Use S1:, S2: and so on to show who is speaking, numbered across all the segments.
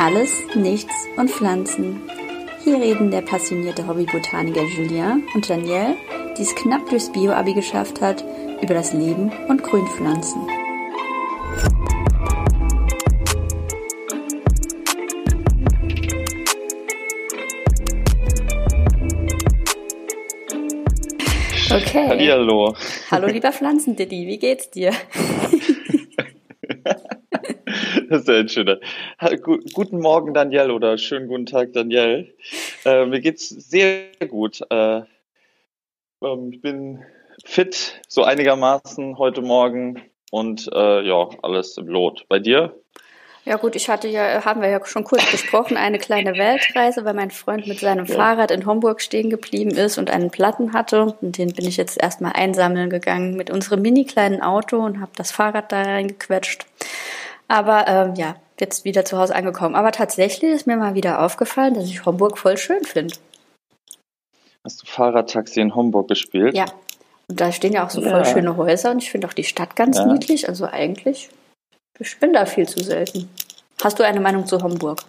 S1: Alles, Nichts und Pflanzen. Hier reden der passionierte Hobbybotaniker Julien und Danielle, die es knapp durchs Bio-Abi geschafft hat, über das Leben und Grünpflanzen. Okay.
S2: Hallihallo.
S1: Hallo lieber Pflanzendiddy, wie geht's dir?
S2: Das ist ja ein schöner. Guten Morgen, Danielle, oder schönen guten Tag, Danielle. Äh, mir geht's sehr gut. Äh, ähm, ich bin fit, so einigermaßen heute Morgen und äh, ja, alles im Lot. Bei dir?
S1: Ja gut, ich hatte ja, haben wir ja schon kurz besprochen, eine kleine Weltreise, weil mein Freund mit seinem Fahrrad in Homburg stehen geblieben ist und einen Platten hatte. Und den bin ich jetzt erstmal einsammeln gegangen mit unserem mini kleinen Auto und habe das Fahrrad da reingequetscht. Aber ähm, ja, jetzt wieder zu Hause angekommen. Aber tatsächlich ist mir mal wieder aufgefallen, dass ich Homburg voll schön finde.
S2: Hast du Fahrradtaxi in Homburg gespielt?
S1: Ja. Und da stehen ja auch so
S2: Ja.
S1: voll schöne Häuser und ich finde auch die Stadt ganz
S2: Ja.
S1: niedlich. Also eigentlich, ich bin da viel zu selten. Hast du eine Meinung zu Homburg?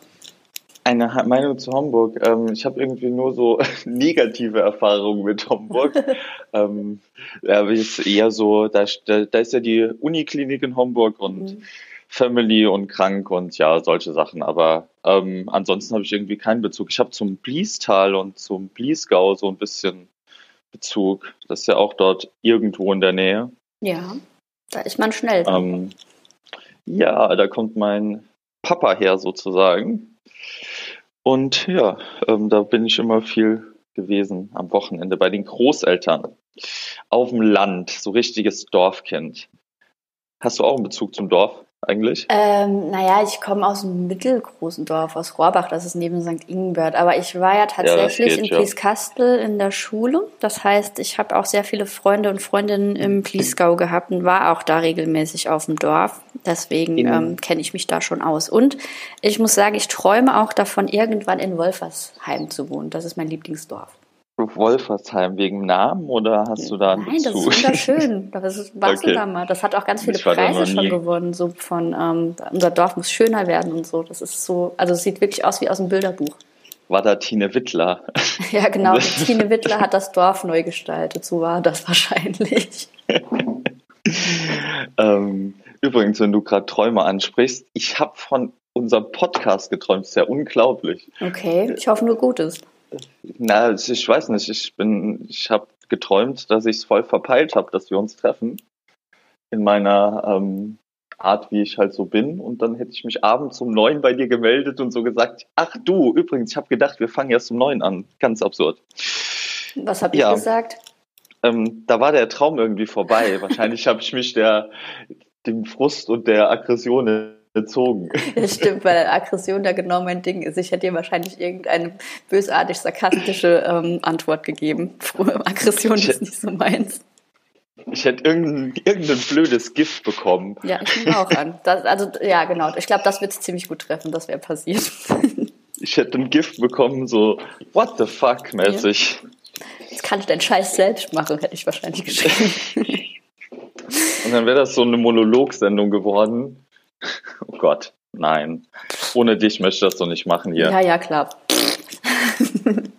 S2: Eine Meinung zu Homburg. Ähm, ich habe irgendwie nur so negative Erfahrungen mit Homburg. ähm, ja, aber ist eher so, da, da, da ist ja die Uniklinik in Homburg und
S1: Mhm.
S2: Family und krank und ja, solche Sachen. Aber ähm, ansonsten habe ich irgendwie keinen Bezug. Ich habe zum Bliestal und zum Bliesgau so ein bisschen Bezug. Das ist ja auch dort irgendwo in der Nähe.
S1: Ja, da ist man schnell.
S2: Ähm, ja, da kommt mein Papa her sozusagen. Und ja, ähm, da bin ich immer viel gewesen am Wochenende bei den Großeltern. Auf dem Land, so richtiges Dorfkind. Hast du auch einen Bezug zum Dorf eigentlich?
S1: Ähm, naja, ich komme aus einem mittelgroßen Dorf, aus Rohrbach, das ist neben St. Ingbert. Aber ich war ja tatsächlich
S2: geht,
S1: in
S2: ja.
S1: Blieskastel in der Schule. Das heißt, ich habe auch sehr viele Freunde und Freundinnen im Bliesgau gehabt und war auch da regelmäßig auf dem Dorf. Deswegen
S2: In-
S1: ähm, kenne ich mich da schon aus. Und ich muss sagen, ich träume auch davon, irgendwann in Wolfersheim zu wohnen. Das ist mein Lieblingsdorf.
S2: Wolfersheim wegen Namen oder hast du da einen
S1: Nein, das ist wunderschön. Das ist, warst du
S2: Okay.
S1: da mal. Das hat auch ganz viele Preise schon gewonnen, so von ähm, unser Dorf muss schöner werden und so. Das ist so, also es sieht wirklich aus wie aus einem Bilderbuch.
S2: War da Tine Wittler?
S1: Ja, genau. Tine Wittler hat das Dorf neu gestaltet, so war das wahrscheinlich.
S2: Ähm, übrigens, wenn du gerade Träume ansprichst, ich habe von unserem Podcast geträumt. ist ja unglaublich.
S1: Okay, ich hoffe nur Gutes.
S2: Na, ich weiß nicht. Ich bin, ich habe geträumt, dass ich es voll verpeilt habe, dass wir uns treffen in meiner ähm, Art, wie ich halt so bin. Und dann hätte ich mich abends um neun bei dir gemeldet und so gesagt: Ach du, übrigens, ich habe gedacht, wir fangen erst um neun an. Ganz absurd.
S1: Was habe ich
S2: Ja.
S1: gesagt?
S2: Ähm, da war der Traum irgendwie vorbei. Wahrscheinlich habe ich mich der dem Frust und der Aggression entzogen.
S1: Ja, stimmt, weil Aggression da genau mein Ding ist. Ich hätte dir wahrscheinlich irgendeine bösartig sarkastische ähm, Antwort gegeben. Aggression ist nicht so meins.
S2: Ich hätte irgendein, irgendein blödes Gift bekommen.
S1: Ja, ich nehme auch an. Das, also, ja, genau. Ich glaube, das wird es ziemlich gut treffen, das wäre passiert.
S2: Ich hätte ein Gift bekommen, so what the fuck mäßig.
S1: Jetzt kann ich deinen Scheiß selbst machen, hätte ich wahrscheinlich geschrieben.
S2: Und dann wäre das so eine Monologsendung geworden. Oh Gott, nein. Ohne dich möchte ich das doch nicht machen hier.
S1: Ja, ja, klar.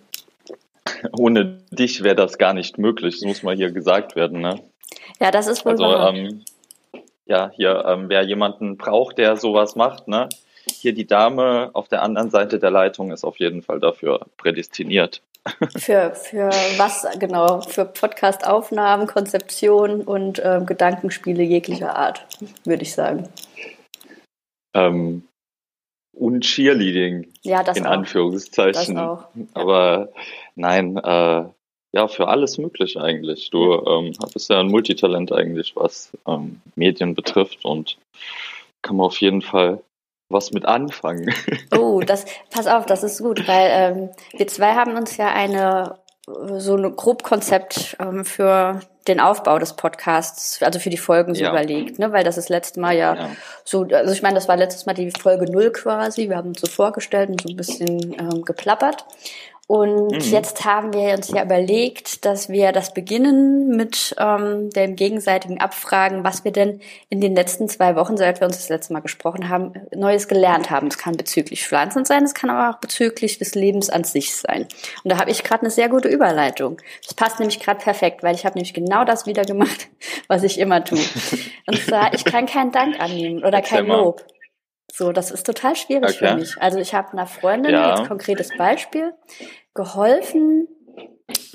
S2: Ohne dich wäre das gar nicht möglich. Das muss mal hier gesagt werden, ne?
S1: Ja, das ist wohl
S2: Also,
S1: wahr.
S2: ähm, ja, hier, ähm, wer jemanden braucht, der sowas macht, ne? Hier die Dame auf der anderen Seite der Leitung ist auf jeden Fall dafür prädestiniert.
S1: Für, für was genau? Für Podcast-Aufnahmen, Konzeption und ähm, Gedankenspiele jeglicher Art, würde ich sagen.
S2: Ähm, und Cheerleading
S1: Ja, das
S2: in
S1: auch.
S2: Anführungszeichen.
S1: Das auch. Ja.
S2: Aber nein, äh, ja, für alles möglich eigentlich. Du ähm, bist ja ein Multitalent eigentlich, was ähm, Medien betrifft und kann man auf jeden Fall was mit anfangen.
S1: Oh, das, pass auf, das ist gut, weil ähm, wir zwei haben uns ja eine so ein Grobkonzept ähm, für den Aufbau des Podcasts, also für die Folgen so
S2: Ja.
S1: überlegt, ne? Weil das ist letztes Mal ja,
S2: Ja.
S1: so, also ich meine, das war letztes Mal die Folge null quasi. Wir haben uns so vorgestellt und so ein bisschen ähm, geplappert. Und mhm. jetzt haben wir uns ja überlegt, dass wir das beginnen mit ähm, dem gegenseitigen Abfragen, was wir denn in den letzten zwei Wochen, seit wir uns das letzte Mal gesprochen haben, Neues gelernt haben. Es kann bezüglich Pflanzen sein, es kann aber auch bezüglich des Lebens an sich sein. Und da habe ich gerade eine sehr gute Überleitung. Das passt nämlich gerade perfekt, weil ich habe nämlich genau das wieder gemacht, was ich immer tue. Und zwar, ich kann keinen Dank annehmen oder Erzähl kein Lob. So, das ist total schwierig okay. für mich. Also ich habe einer Freundin, ja. jetzt konkretes Beispiel, geholfen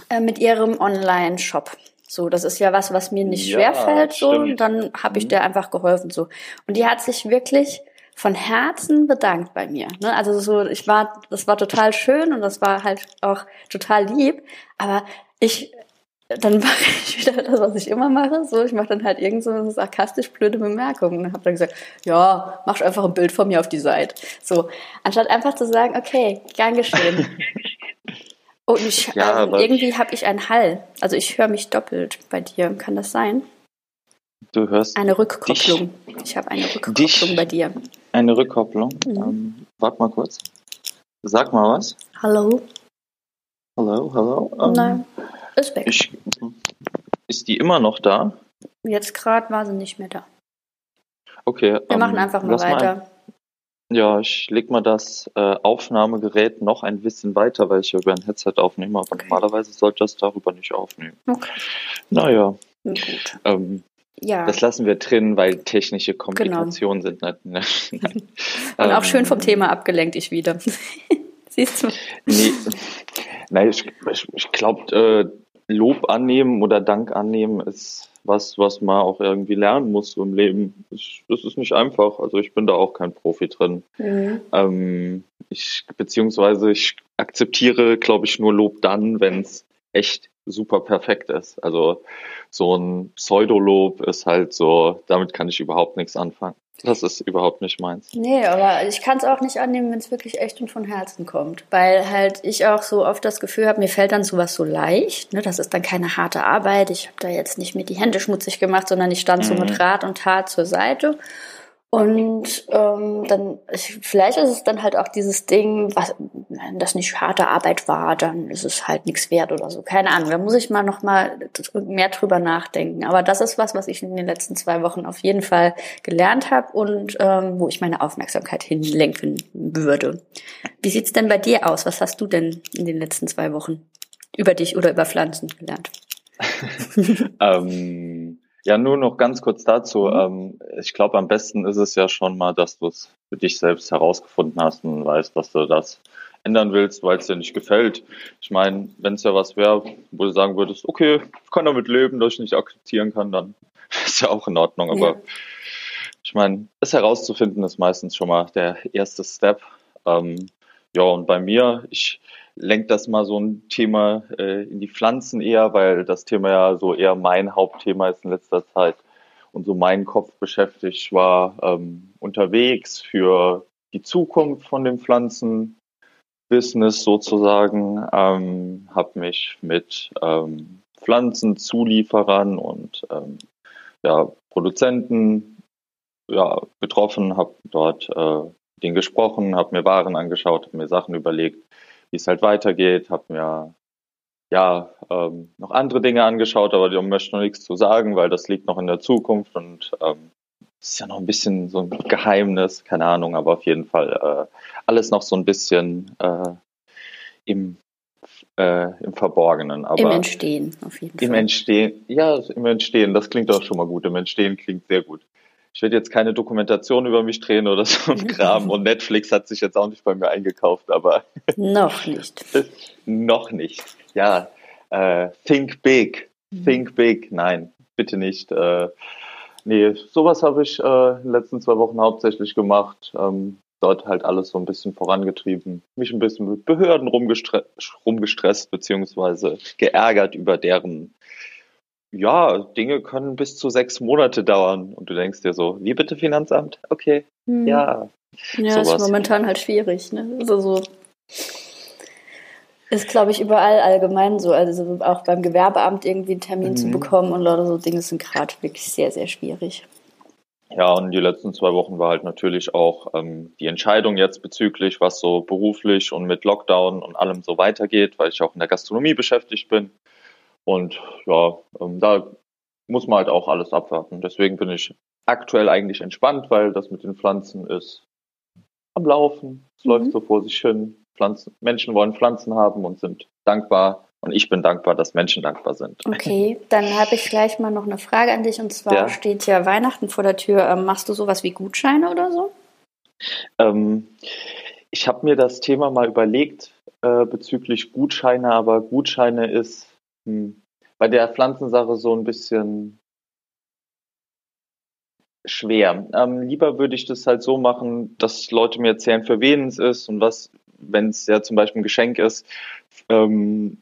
S1: äh, mit ihrem Online-Shop. So, das ist ja was, was mir nicht ja, schwerfällt, so, und dann habe ich mhm. der einfach geholfen, so. Und die hat sich wirklich von Herzen bedankt bei mir. Ne? Also so, ich war, das war total schön und das war halt auch total lieb. Aber ich dann mache ich wieder das, was ich immer mache. So, ich mache dann halt irgend so eine sarkastisch blöde Bemerkung und habe dann gesagt, ja, mach einfach ein Bild von mir auf die Seite. So, anstatt einfach zu sagen, okay, gern geschehen. Und ich, ja, ähm, irgendwie habe ich einen Hall. Also ich höre mich doppelt bei dir. Kann das sein?
S2: Du hörst
S1: eine Rückkopplung. Dich, ich habe eine Rückkopplung dich, bei dir.
S2: Eine Rückkopplung. Mhm. Ähm, warte mal kurz. Sag mal was.
S1: Hallo.
S2: Hallo, hallo.
S1: Ähm, Nein. Ist weg. Ich,
S2: ist die immer noch da?
S1: Jetzt gerade war sie nicht mehr da.
S2: Okay.
S1: Wir ähm, machen einfach mal weiter. Mal
S2: ja, ich leg mal das äh, Aufnahmegerät noch ein bisschen weiter, weil ich ja über ein Headset aufnehme, aber okay. normalerweise sollte das darüber nicht aufnehmen. Okay. Naja. Gut. Ähm, ja. Das lassen wir drin, weil technische genau. Komplikationen genau. sind. Ne?
S1: Und auch schön vom ähm, Thema abgelenkt ich wieder. Siehst du?
S2: Nee, nein, ich, ich, ich glaube, äh, Lob annehmen oder Dank annehmen ist was, was man auch irgendwie lernen muss im Leben. Ich, das ist nicht einfach. Also ich bin da auch kein Profi drin. Mhm. Ähm, ich, beziehungsweise ich akzeptiere, glaube ich, nur Lob dann, wenn es echt super perfekt ist. Also so ein Pseudolob ist halt so, damit kann ich überhaupt nichts anfangen. Das ist überhaupt nicht meins.
S1: Nee, aber ich kann es auch nicht annehmen, wenn es wirklich echt und von Herzen kommt. Weil halt ich auch so oft das Gefühl habe, mir fällt dann sowas so leicht. Ne? Das ist dann keine harte Arbeit. Ich habe da jetzt nicht mir die Hände schmutzig gemacht, sondern ich stand mhm. so mit Rat und Tat zur Seite. Und ähm, dann, ich, vielleicht ist es dann halt auch dieses Ding, was, wenn das nicht harte Arbeit war, dann ist es halt nichts wert oder so. Keine Ahnung, da muss ich mal noch mal mehr drüber nachdenken. Aber das ist was, was ich in den letzten zwei Wochen auf jeden Fall gelernt habe und ähm, wo ich meine Aufmerksamkeit hinlenken würde. Wie sieht's denn bei dir aus? Was hast du denn in den letzten zwei Wochen über dich oder über Pflanzen gelernt?
S2: ähm ja, nur noch ganz kurz dazu. Mhm. Ähm, ich glaube, am besten ist es ja schon mal, dass du es für dich selbst herausgefunden hast und weißt, dass du das ändern willst, weil es dir nicht gefällt. Ich meine, wenn es ja was wäre, wo du sagen würdest, okay, ich kann damit leben, dass ich nicht akzeptieren kann, dann ist ja auch in Ordnung. Aber ja. ich meine, es herauszufinden ist meistens schon mal der erste Step. Ähm, ja, und bei mir, ich lenkt das mal so ein Thema äh, in die Pflanzen eher, weil das Thema ja so eher mein Hauptthema ist in letzter Zeit. Und so mein Kopf beschäftigt war ähm, unterwegs für die Zukunft von dem Pflanzenbusiness sozusagen, ähm, habe mich mit ähm, Pflanzenzulieferern und ähm, ja, Produzenten ja, getroffen, habe dort äh, denen gesprochen, habe mir Waren angeschaut, habe mir Sachen überlegt, wie es halt weitergeht, habe mir ja ähm, noch andere Dinge angeschaut, aber die möchte noch nichts zu sagen, weil das liegt noch in der Zukunft und ähm, ist ja noch ein bisschen so ein Geheimnis, keine Ahnung, aber auf jeden Fall äh, alles noch so ein bisschen äh, im äh, im Verborgenen. Aber
S1: Im Entstehen, auf jeden
S2: Fall. Im Entstehen, ja, im Entstehen, das klingt auch schon mal gut. Im Entstehen klingt sehr gut ich werde jetzt keine Dokumentation über mich drehen oder so ein Kram. Und Netflix hat sich jetzt auch nicht bei mir eingekauft, aber.
S1: Noch nicht.
S2: noch nicht. Ja. Äh, think big. Mhm. Think big. Nein, bitte nicht. Äh, nee, sowas habe ich äh, in den letzten zwei Wochen hauptsächlich gemacht. Ähm, dort halt alles so ein bisschen vorangetrieben. Mich ein bisschen mit Behörden rumgestre rumgestresst, beziehungsweise geärgert über deren ja, Dinge können bis zu sechs Monate dauern. Und du denkst dir so, wie bitte Finanzamt? Okay, hm. ja.
S1: Ja, sowas. ist momentan halt schwierig. Ne? Also so ist, glaube ich, überall allgemein so. Also auch beim Gewerbeamt irgendwie einen Termin mhm. zu bekommen und Leute, so Dinge sind gerade wirklich sehr, sehr schwierig.
S2: Ja, und die letzten zwei Wochen war halt natürlich auch ähm, die Entscheidung jetzt bezüglich, was so beruflich und mit Lockdown und allem so weitergeht, weil ich auch in der Gastronomie beschäftigt bin. Und ja, ähm, da muss man halt auch alles abwarten. Deswegen bin ich aktuell eigentlich entspannt, weil das mit den Pflanzen ist am Laufen. Es mhm. läuft so vor sich hin. Pflanzen, Menschen wollen Pflanzen haben und sind dankbar und ich bin dankbar, dass Menschen dankbar sind.
S1: Okay, dann habe ich gleich mal noch eine Frage an dich. Und zwar ja. steht ja Weihnachten vor der Tür. Ähm, machst du sowas wie Gutscheine oder so?
S2: Ähm, ich habe mir das Thema mal überlegt äh, bezüglich Gutscheine, aber Gutscheine ist hm, bei der Pflanzensache so ein bisschen schwer. Ähm, lieber würde ich das halt so machen, dass Leute mir erzählen, für wen es ist und was, wenn es ja zum Beispiel ein Geschenk ist, ähm,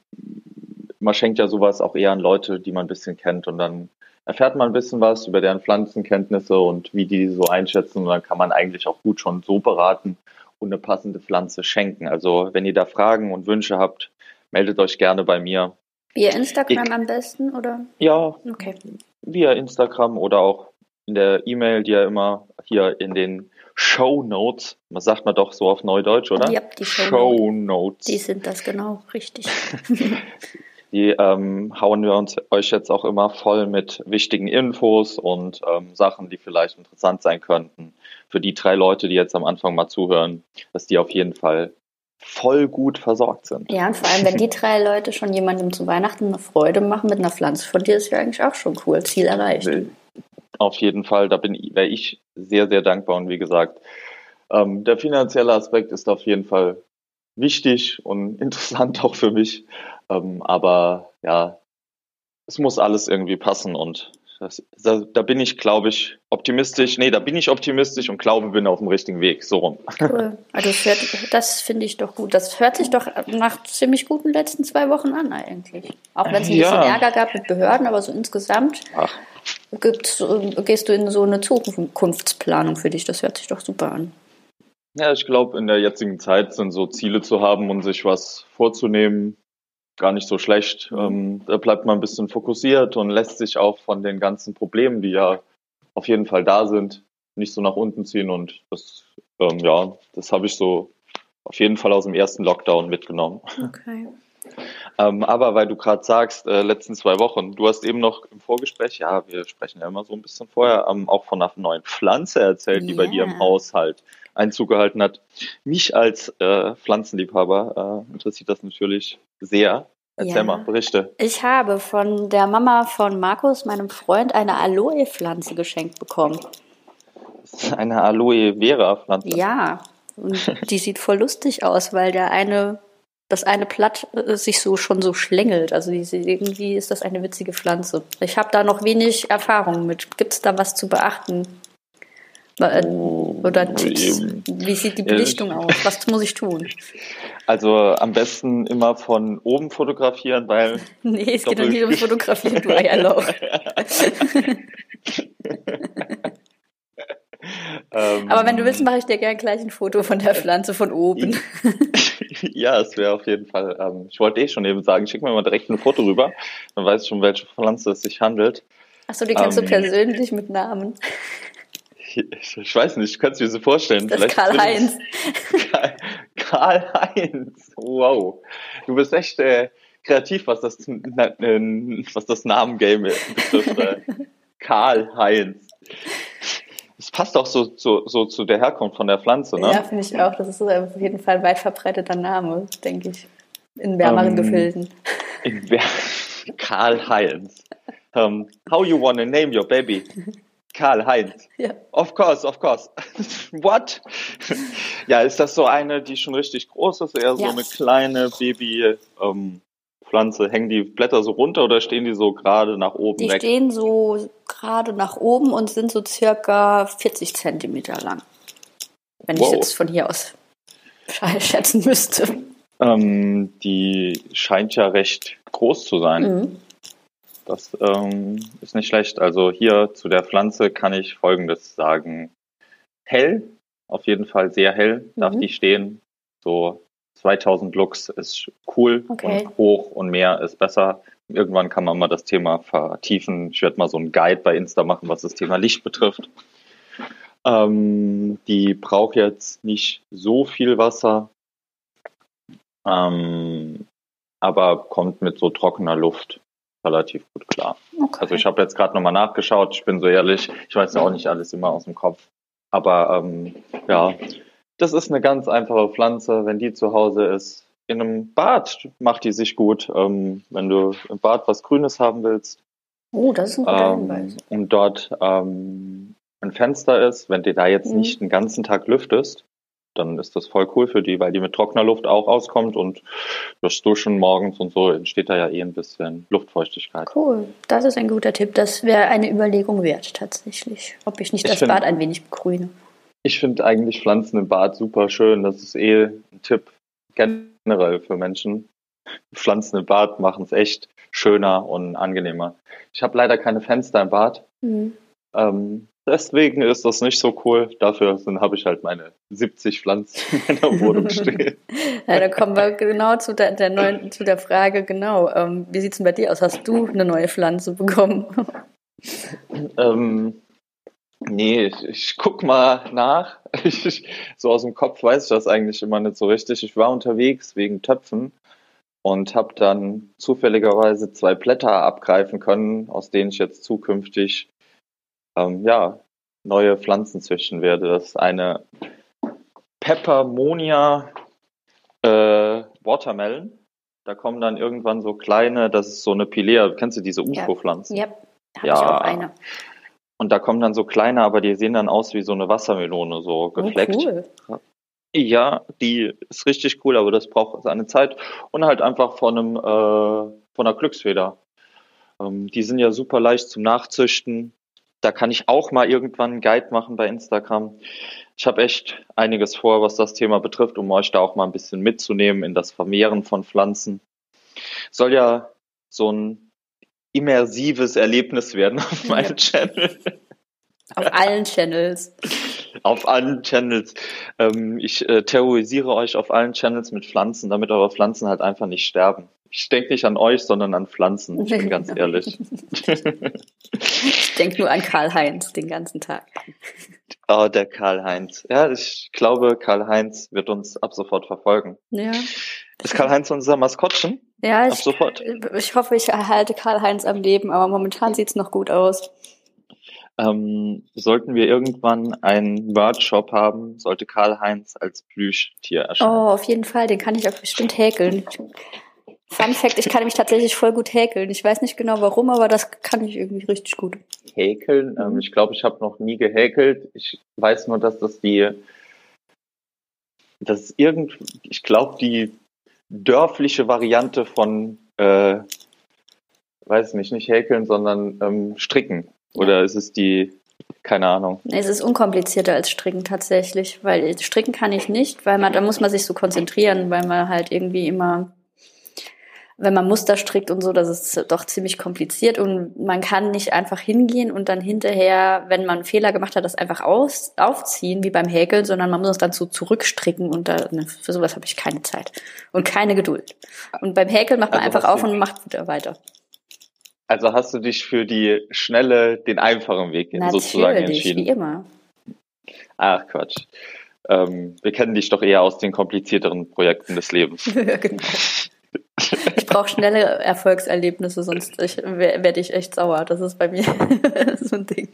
S2: man schenkt ja sowas auch eher an Leute, die man ein bisschen kennt und dann erfährt man ein bisschen was über deren Pflanzenkenntnisse und wie die so einschätzen und dann kann man eigentlich auch gut schon so beraten und eine passende Pflanze schenken. Also wenn ihr da Fragen und Wünsche habt, meldet euch gerne bei mir.
S1: Via Instagram ich, am besten oder?
S2: Ja, okay. via Instagram oder auch in der E-Mail, die ja immer hier in den Show Notes, man sagt man doch so auf Neudeutsch, oder?
S1: Ja, die Show, Show Notes. Die sind das genau, richtig.
S2: die ähm, hauen wir uns euch jetzt auch immer voll mit wichtigen Infos und ähm, Sachen, die vielleicht interessant sein könnten. Für die drei Leute, die jetzt am Anfang mal zuhören, dass die auf jeden Fall voll gut versorgt sind.
S1: Ja, und vor allem, wenn die drei Leute schon jemandem zu Weihnachten eine Freude machen mit einer Pflanze von dir, ist ja eigentlich auch schon cool. Ziel erreicht.
S2: Auf jeden Fall, da bin wäre ich sehr, sehr dankbar. Und wie gesagt, ähm, der finanzielle Aspekt ist auf jeden Fall wichtig und interessant auch für mich. Ähm, aber ja, es muss alles irgendwie passen und das, da, da, bin ich, glaube ich, optimistisch. Nee, da bin ich optimistisch und glaube, bin auf dem richtigen Weg. So rum.
S1: Cool. Also das, das finde ich doch gut. Das hört sich doch nach ziemlich guten letzten zwei Wochen an eigentlich. Auch wenn es ein ja. bisschen Ärger gab mit Behörden, aber so insgesamt gibt's, gehst du in so eine Zukunftsplanung für dich. Das hört sich doch super an.
S2: Ja, ich glaube, in der jetzigen Zeit sind so Ziele zu haben und sich was vorzunehmen, gar nicht so schlecht. Ähm, da bleibt man ein bisschen fokussiert und lässt sich auch von den ganzen Problemen, die ja auf jeden Fall da sind, nicht so nach unten ziehen. Und das, ähm, ja, das habe ich so auf jeden Fall aus dem ersten Lockdown mitgenommen. Okay. Ähm, aber weil du gerade sagst, äh, letzten zwei Wochen, du hast eben noch im Vorgespräch, ja, wir sprechen ja immer so ein bisschen vorher, ähm, auch von einer neuen Pflanze erzählt, yeah. die bei dir im Haushalt Einzug gehalten hat. Mich als äh, Pflanzenliebhaber äh, interessiert das natürlich sehr. Erzähl ja. mal, berichte.
S1: Ich habe von der Mama von Markus, meinem Freund, eine Aloe-Pflanze geschenkt bekommen.
S2: Eine Aloe Vera-Pflanze?
S1: Ja, und die sieht voll lustig aus, weil der eine, das eine Blatt äh, sich so schon so schlängelt. Also irgendwie ist das eine witzige Pflanze. Ich habe da noch wenig Erfahrung mit. Gibt es da was zu beachten? Äh, oder Tipps? Wie sieht die Belichtung aus? Was muss ich tun?
S2: Also am besten immer von oben fotografieren, weil.
S1: nee, es geht doch nicht um Fotografieren, du Eierloch. Ähm, Aber wenn du willst, mache ich dir gerne gleich ein Foto von der Pflanze von oben.
S2: ja, es wäre auf jeden Fall. Ähm, ich wollte eh schon eben sagen, schick mir mal direkt ein Foto rüber, dann weißt du schon, welche Pflanze es sich handelt.
S1: Achso, die kennst ähm, du persönlich mit Namen
S2: ich, ich weiß nicht, kannst du dir so vorstellen.
S1: Das Vielleicht Karl-Heinz.
S2: Karl-Heinz, wow. Du bist echt äh, kreativ, was das, was das Namengame betrifft. Äh. Karl-Heinz. Das passt auch so, so, so zu der Herkunft von der Pflanze, ne?
S1: Ja, finde ich auch. Das ist auf jeden Fall ein weit verbreiteter Name, denke ich. In wärmeren ähm, Gefilden.
S2: In Karl-Heinz. Um, how you wanna name your baby? Karl-Heinz. Ja. Of course, of course. What? ja, ist das so eine, die schon richtig groß ist, eher so ja. eine kleine Babypflanze? Ähm, Hängen die Blätter so runter oder stehen die so gerade nach oben
S1: die weg? Die stehen so gerade nach oben und sind so circa 40 Zentimeter lang. Wenn wow. ich jetzt von hier aus schätzen müsste.
S2: Ähm, die scheint ja recht groß zu sein. Mhm. Das ähm, ist nicht schlecht. Also hier zu der Pflanze kann ich Folgendes sagen. Hell, auf jeden Fall sehr hell darf mhm. die stehen. So 2000 Lux ist cool okay. und hoch und mehr ist besser. Irgendwann kann man mal das Thema vertiefen. Ich werde mal so einen Guide bei Insta machen, was das Thema Licht betrifft. Ähm, die braucht jetzt nicht so viel Wasser, ähm, aber kommt mit so trockener Luft relativ gut klar. Okay. Also ich habe jetzt gerade nochmal nachgeschaut, ich bin so ehrlich, ich weiß ja auch nicht alles immer aus dem Kopf. Aber ähm, ja, das ist eine ganz einfache Pflanze. Wenn die zu Hause ist, in einem Bad macht die sich gut. Ähm, wenn du im Bad was Grünes haben willst.
S1: Oh, das ist ein guter ähm, Hinweis.
S2: Und dort ähm, ein Fenster ist, wenn du da jetzt mhm. nicht den ganzen Tag lüftest, dann ist das voll cool für die, weil die mit trockener Luft auch auskommt und durch Duschen morgens und so entsteht da ja eh ein bisschen Luftfeuchtigkeit.
S1: Cool, das ist ein guter Tipp. Das wäre eine Überlegung wert tatsächlich, ob ich nicht ich das find, Bad ein wenig begrüne.
S2: Ich finde eigentlich Pflanzen im Bad super schön. Das ist eh ein Tipp generell für Menschen. Pflanzen im Bad machen es echt schöner und angenehmer. Ich habe leider keine Fenster im Bad. Mhm. Ähm, deswegen ist das nicht so cool. Dafür habe ich halt meine 70 Pflanzen in meiner Wohnung stehen.
S1: ja, da kommen wir genau zu der, der neuen, zu der Frage, genau. Ähm, wie sieht es denn bei dir aus? Hast du eine neue Pflanze bekommen?
S2: ähm, nee, ich, ich guck mal nach. Ich, so aus dem Kopf weiß ich das eigentlich immer nicht so richtig. Ich war unterwegs wegen Töpfen und habe dann zufälligerweise zwei Blätter abgreifen können, aus denen ich jetzt zukünftig ähm, ja, neue Pflanzen züchten werde. Das ist eine Peppermonia äh, Watermelon. Da kommen dann irgendwann so kleine, das ist so eine Pilea, kennst du diese UFO-Pflanzen?
S1: Ja, ja. ja. Auch eine.
S2: Und da kommen dann so kleine, aber die sehen dann aus wie so eine Wassermelone, so oh, gefleckt. Oh, cool. Ja, die ist richtig cool, aber das braucht seine Zeit. Und halt einfach von einem, äh, von einer Glücksfeder. Ähm, die sind ja super leicht zum Nachzüchten. Da kann ich auch mal irgendwann einen Guide machen bei Instagram. Ich habe echt einiges vor, was das Thema betrifft, um euch da auch mal ein bisschen mitzunehmen in das Vermehren von Pflanzen. Soll ja so ein immersives Erlebnis werden auf meinem ja. Channel.
S1: Auf allen Channels.
S2: Auf allen Channels. Ähm, ich äh, terrorisiere euch auf allen Channels mit Pflanzen, damit eure Pflanzen halt einfach nicht sterben. Ich denke nicht an euch, sondern an Pflanzen. Ich bin ganz ehrlich.
S1: ich denke nur an Karl-Heinz den ganzen Tag.
S2: Oh, der Karl-Heinz. Ja, ich glaube, Karl-Heinz wird uns ab sofort verfolgen. Ja. Ist Karl-Heinz unser Maskottchen?
S1: Ja, ich, ich hoffe, ich erhalte Karl-Heinz am Leben, aber momentan sieht es noch gut aus.
S2: Ähm, sollten wir irgendwann einen Workshop haben, sollte Karl-Heinz als Plüschtier erscheinen.
S1: Oh, auf jeden Fall, den kann ich auch bestimmt häkeln. Fun Fact, ich kann nämlich tatsächlich voll gut häkeln. Ich weiß nicht genau warum, aber das kann ich irgendwie richtig gut.
S2: Häkeln? Ähm, ich glaube, ich habe noch nie gehäkelt. Ich weiß nur, dass das die, das ist irgend, ich glaube, die dörfliche Variante von, äh, weiß nicht, nicht häkeln, sondern ähm, stricken. Oder ist es die, keine Ahnung.
S1: Es ist unkomplizierter als Stricken tatsächlich, weil Stricken kann ich nicht, weil man, da muss man sich so konzentrieren, weil man halt irgendwie immer wenn man Muster strickt und so, das ist doch ziemlich kompliziert und man kann nicht einfach hingehen und dann hinterher, wenn man einen Fehler gemacht hat, das einfach aus, aufziehen, wie beim Häkeln, sondern man muss es dann so zurückstricken und da, ne, für sowas habe ich keine Zeit und keine Geduld. Und beim Häkeln macht man also einfach auf und macht wieder weiter.
S2: Also hast du dich für die schnelle, den einfachen Weg Natürlich, sozusagen entschieden?
S1: wie immer.
S2: Ach Quatsch. Ähm, wir kennen dich doch eher aus den komplizierteren Projekten des Lebens. ja, genau.
S1: Brauche schnelle Erfolgserlebnisse, sonst werde ich echt sauer. Das ist bei mir so ein Ding.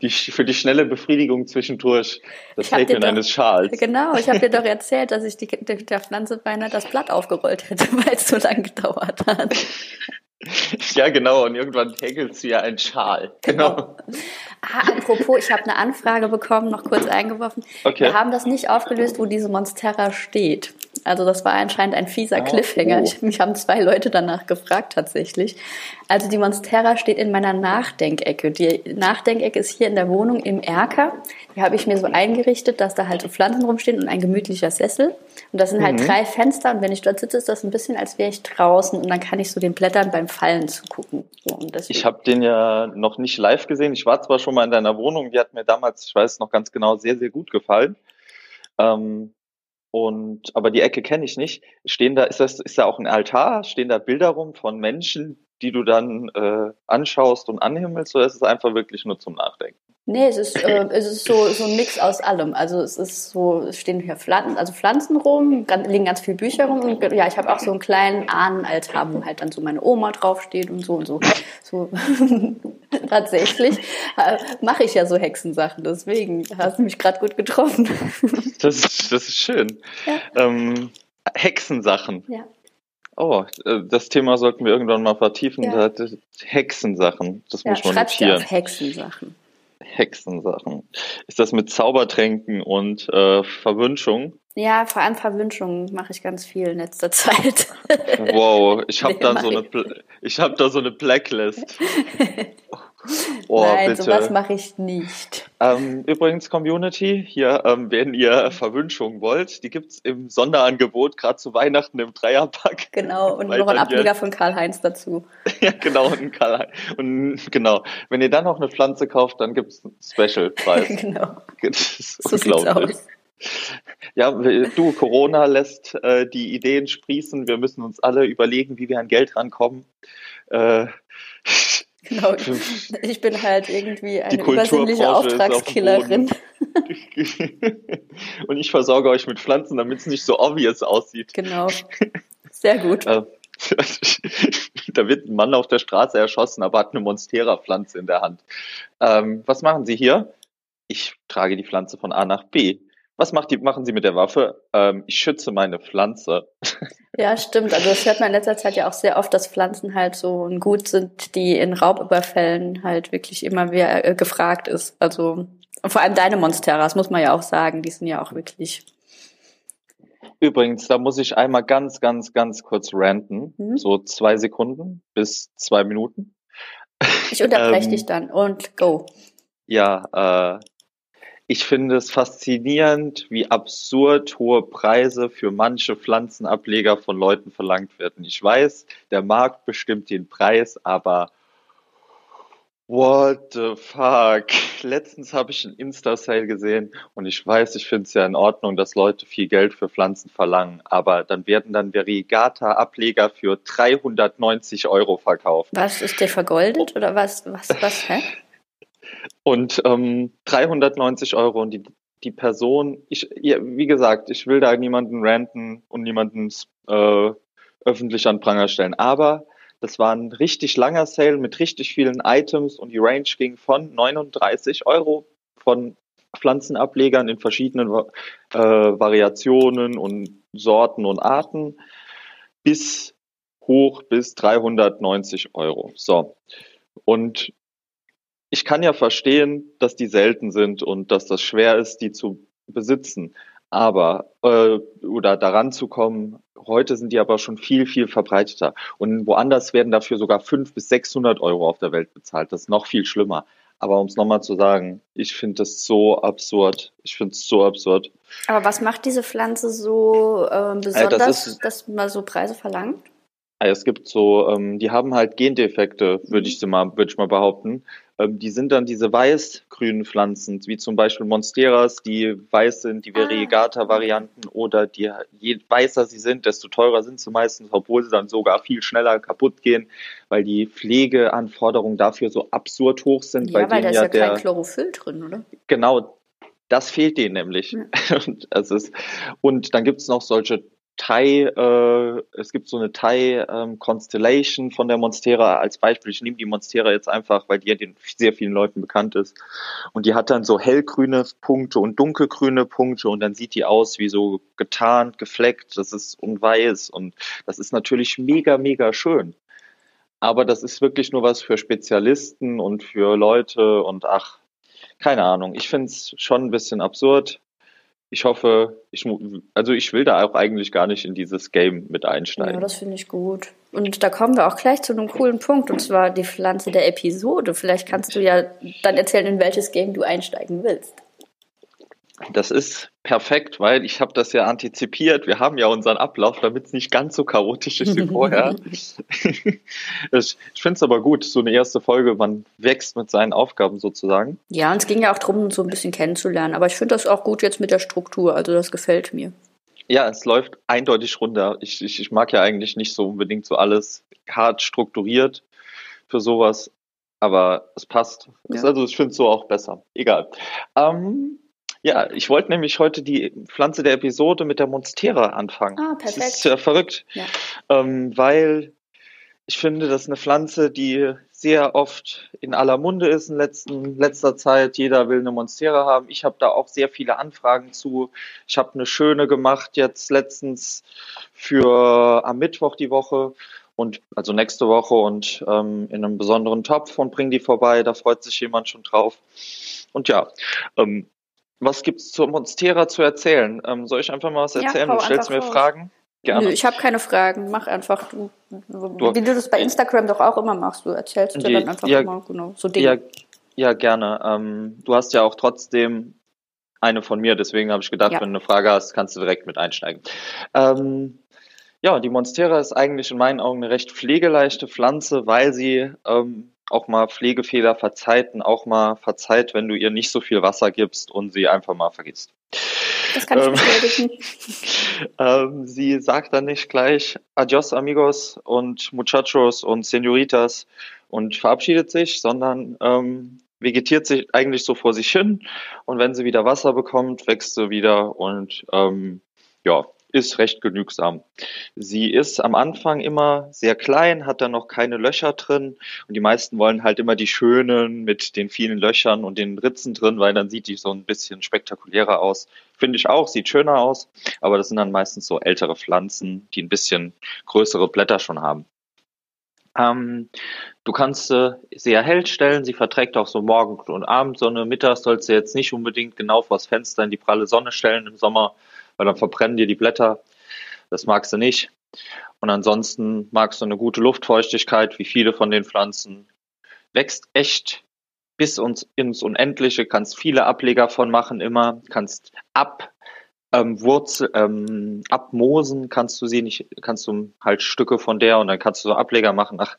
S2: Die, für die schnelle Befriedigung zwischendurch das Häkeln eines Schals.
S1: Genau, ich habe dir doch erzählt, dass ich die, der Pflanze beinahe das Blatt aufgerollt hätte, weil es so lange gedauert hat.
S2: Ja, genau, und irgendwann häkelst du ja einen Schal. Genau. genau.
S1: Ah, apropos, ich habe eine Anfrage bekommen, noch kurz eingeworfen. Okay. Wir haben das nicht aufgelöst, wo diese Monstera steht. Also das war anscheinend ein fieser oh, Cliffhanger. Oh. Ich, mich haben zwei Leute danach gefragt tatsächlich. Also die Monstera steht in meiner Nachdenkecke. Die Nachdenkecke ist hier in der Wohnung im Erker. Die habe ich mir so eingerichtet, dass da halt so Pflanzen rumstehen und ein gemütlicher Sessel. Und das sind halt mhm. drei Fenster und wenn ich dort sitze, ist das ein bisschen, als wäre ich draußen und dann kann ich so den Blättern beim Fallen zugucken. So,
S2: ich habe den ja noch nicht live gesehen. Ich war zwar schon mal in deiner Wohnung, die hat mir damals, ich weiß noch ganz genau, sehr, sehr gut gefallen. Ähm, und aber die Ecke kenne ich nicht. Stehen da, ist das, ist da auch ein Altar? Stehen da Bilder rum von Menschen, die du dann äh, anschaust und anhimmelst, oder ist es einfach wirklich nur zum Nachdenken?
S1: Nee, es ist, äh, es ist so, so ein Mix aus allem. Also es ist so, es stehen hier Pflanzen, also Pflanzen rum, ganz, liegen ganz viele Bücher rum und ja, ich habe auch so einen kleinen Ahnenaltar, wo halt dann so meine Oma draufsteht und so und so. so. Tatsächlich äh, mache ich ja so Hexensachen, deswegen hast du mich gerade gut getroffen.
S2: das, ist, das ist schön. Ja. Ähm, Hexensachen.
S1: Ja.
S2: Oh, äh, das Thema sollten wir irgendwann mal vertiefen. Ja. Hexensachen, das ja, muss man notieren.
S1: Auf Hexensachen.
S2: Hexensachen. Ist das mit Zaubertränken und äh, Verwünschung?
S1: Ja, vor allem Verwünschungen mache ich ganz viel in letzter Zeit.
S2: Wow, ich habe nee, dann so eine, ich habe da so eine Blacklist.
S1: Oh, Nein, bitte. sowas mache ich nicht.
S2: Ähm, übrigens, Community, hier, ähm, wenn ihr Verwünschungen wollt, die gibt es im Sonderangebot, gerade zu Weihnachten im Dreierpack.
S1: Genau, und noch ein Ableger von Karl-Heinz dazu.
S2: ja, genau, und Karl Und genau, wenn ihr dann noch eine Pflanze kauft, dann gibt es einen Special-Preis.
S1: genau.
S2: Das ist so unglaublich. Ja, du, Corona lässt äh, die Ideen sprießen. Wir müssen uns alle überlegen, wie wir an Geld rankommen. Äh,
S1: Genau, ich bin halt irgendwie eine übersinnliche Auftragskillerin.
S2: Und ich versorge euch mit Pflanzen, damit es nicht so obvious aussieht.
S1: Genau. Sehr gut.
S2: Äh, da wird ein Mann auf der Straße erschossen, aber hat eine Monstera-Pflanze in der Hand. Ähm, was machen Sie hier? Ich trage die Pflanze von A nach B. Was die, machen Sie mit der Waffe? Ähm, ich schütze meine Pflanze.
S1: Ja, stimmt. Also das hört man in letzter Zeit ja auch sehr oft, dass Pflanzen halt so ein Gut sind, die in Raubüberfällen halt wirklich immer wieder äh, gefragt ist. Also und vor allem deine Monsteras, muss man ja auch sagen, die sind ja auch wirklich.
S2: Übrigens, da muss ich einmal ganz, ganz, ganz kurz ranten. Mhm. So zwei Sekunden bis zwei Minuten.
S1: Ich unterbreche ähm, dich dann und go.
S2: Ja, äh, ich finde es faszinierend, wie absurd hohe Preise für manche Pflanzenableger von Leuten verlangt werden. Ich weiß, der Markt bestimmt den Preis, aber what the fuck? Letztens habe ich einen Insta-Sale gesehen und ich weiß, ich finde es ja in Ordnung, dass Leute viel Geld für Pflanzen verlangen, aber dann werden dann Variegata-Ableger für 390 Euro verkauft.
S1: Was ist der vergoldet oder was? Was? Was? Hä?
S2: Und ähm, 390 Euro und die, die Person, ich, wie gesagt, ich will da niemanden ranten und niemanden äh, öffentlich an Pranger stellen, aber das war ein richtig langer Sale mit richtig vielen Items und die Range ging von 39 Euro von Pflanzenablegern in verschiedenen äh, Variationen und Sorten und Arten bis hoch bis 390 Euro. So. Und ich kann ja verstehen, dass die selten sind und dass das schwer ist, die zu besitzen. Aber äh, oder daran zu kommen, heute sind die aber schon viel, viel verbreiteter. Und woanders werden dafür sogar 500 bis 600 Euro auf der Welt bezahlt. Das ist noch viel schlimmer. Aber um es nochmal zu sagen, ich finde das so absurd. Ich finde es so absurd.
S1: Aber was macht diese Pflanze so äh, besonders, äh, das ist, dass man so Preise verlangt?
S2: Es gibt so, ähm, die haben halt Gendefekte, würde ich mal, würde ich mal behaupten. Ähm, die sind dann diese weiß-grünen Pflanzen, wie zum Beispiel Monsteras, die weiß sind, die Variegata-Varianten oder die, je weißer sie sind, desto teurer sind sie meistens, obwohl sie dann sogar viel schneller kaputt gehen, weil die Pflegeanforderungen dafür so absurd hoch sind.
S1: Ja, weil da ist ja, ja kein Chlorophyll drin, oder?
S2: Genau, das fehlt denen nämlich. Ja. und, ist, und dann gibt es noch solche Thai, äh, es gibt so eine Thai ähm, Constellation von der Monstera als Beispiel. Ich nehme die Monstera jetzt einfach, weil die ja den sehr vielen Leuten bekannt ist. Und die hat dann so hellgrüne Punkte und dunkelgrüne Punkte und dann sieht die aus wie so getarnt, gefleckt, das ist und weiß und das ist natürlich mega, mega schön. Aber das ist wirklich nur was für Spezialisten und für Leute und ach, keine Ahnung. Ich finde es schon ein bisschen absurd ich hoffe, ich, also ich will da auch eigentlich gar nicht in dieses Game mit einsteigen.
S1: Ja, das finde ich gut. Und da kommen wir auch gleich zu einem coolen Punkt, und zwar die Pflanze der Episode. Vielleicht kannst du ja dann erzählen, in welches Game du einsteigen willst.
S2: Das ist perfekt, weil ich habe das ja antizipiert. Wir haben ja unseren Ablauf, damit es nicht ganz so chaotisch ist wie vorher. ich finde es aber gut, so eine erste Folge, man wächst mit seinen Aufgaben sozusagen.
S1: Ja, und es ging ja auch darum, so ein bisschen kennenzulernen. Aber ich finde das auch gut jetzt mit der Struktur, also das gefällt mir.
S2: Ja, es läuft eindeutig runter. Ich, ich, ich mag ja eigentlich nicht so unbedingt so alles hart strukturiert für sowas. aber es passt. Ja. Also ich finde es so auch besser. Egal. Ähm, ja, ich wollte nämlich heute die Pflanze der Episode mit der Monstera anfangen.
S1: Ah, perfekt.
S2: Das ist ja verrückt, ja. Ähm, weil ich finde, das ist eine Pflanze, die sehr oft in aller Munde ist in letzten, letzter Zeit. Jeder will eine Monstera haben. Ich habe da auch sehr viele Anfragen zu. Ich habe eine schöne gemacht jetzt letztens für am Mittwoch die Woche und also nächste Woche und ähm, in einem besonderen Topf und bring die vorbei. Da freut sich jemand schon drauf. Und ja, ähm, was gibt's zur Monstera zu erzählen? Ähm, soll ich einfach mal was erzählen? Ja, du stellst mir raus. Fragen.
S1: Gerne. Nö, ich habe keine Fragen. Mach einfach du, du, wie du das bei Instagram doch auch immer machst. Du erzählst dir dann einfach ja, immer genau so Dinge.
S2: Ja, ja gerne. Ähm, du hast ja auch trotzdem eine von mir, deswegen habe ich gedacht, ja. wenn du eine Frage hast, kannst du direkt mit einsteigen. Ähm, ja, die Monstera ist eigentlich in meinen Augen eine recht pflegeleichte Pflanze, weil sie ähm, auch mal Pflegefehler verzeiht und auch mal verzeiht, wenn du ihr nicht so viel Wasser gibst und sie einfach mal vergisst.
S1: Das kann ich ähm, bestätigen.
S2: ähm, sie sagt dann nicht gleich Adios amigos und Muchachos und Senoritas und verabschiedet sich, sondern ähm, vegetiert sich eigentlich so vor sich hin und wenn sie wieder Wasser bekommt, wächst sie wieder und ähm, ja, ist recht genügsam. Sie ist am Anfang immer sehr klein, hat da noch keine Löcher drin und die meisten wollen halt immer die schönen mit den vielen Löchern und den Ritzen drin, weil dann sieht die so ein bisschen spektakulärer aus. Finde ich auch, sieht schöner aus, aber das sind dann meistens so ältere Pflanzen, die ein bisschen größere Blätter schon haben. Ähm, du kannst sie sehr hell stellen, sie verträgt auch so Morgen- und Abendsonne. Mittags sollst du jetzt nicht unbedingt genau vors Fenster in die pralle Sonne stellen im Sommer, weil dann verbrennen dir die Blätter. Das magst du nicht. Und ansonsten magst du eine gute Luftfeuchtigkeit, wie viele von den Pflanzen. Wächst echt bis ins Unendliche, kannst viele Ableger von machen immer, kannst ab ähm, Wurzel, ähm, abmosen kannst du sie nicht, kannst du halt Stücke von der und dann kannst du so Ableger machen. Ach,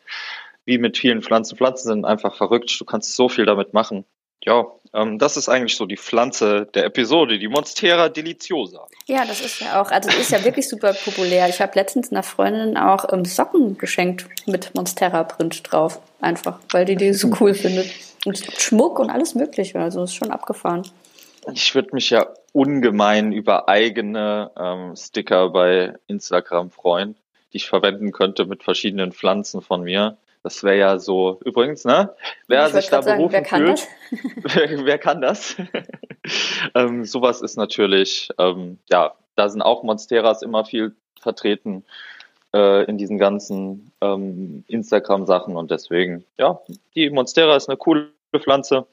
S2: wie mit vielen Pflanzen. Pflanzen sind einfach verrückt. Du kannst so viel damit machen. Ja, ähm, das ist eigentlich so die Pflanze der Episode, die Monstera deliciosa.
S1: Ja, das ist ja auch, also das ist ja wirklich super populär. Ich habe letztens einer Freundin auch ähm, Socken geschenkt mit Monstera-Print drauf. Einfach, weil die die so cool findet. Und Schmuck und alles Mögliche. Also ist schon abgefahren.
S2: Ich würde mich ja ungemein über eigene ähm, Sticker bei Instagram freuen, die ich verwenden könnte mit verschiedenen Pflanzen von mir. Das wäre ja so, übrigens, ne? Wer sich da berufen wer kann fühlt, das? wer, wer, kann das? ähm, sowas ist natürlich, ähm, ja, da sind auch Monsteras immer viel vertreten äh, in diesen ganzen ähm, Instagram-Sachen und deswegen, ja, die Monstera ist eine coole Pflanze.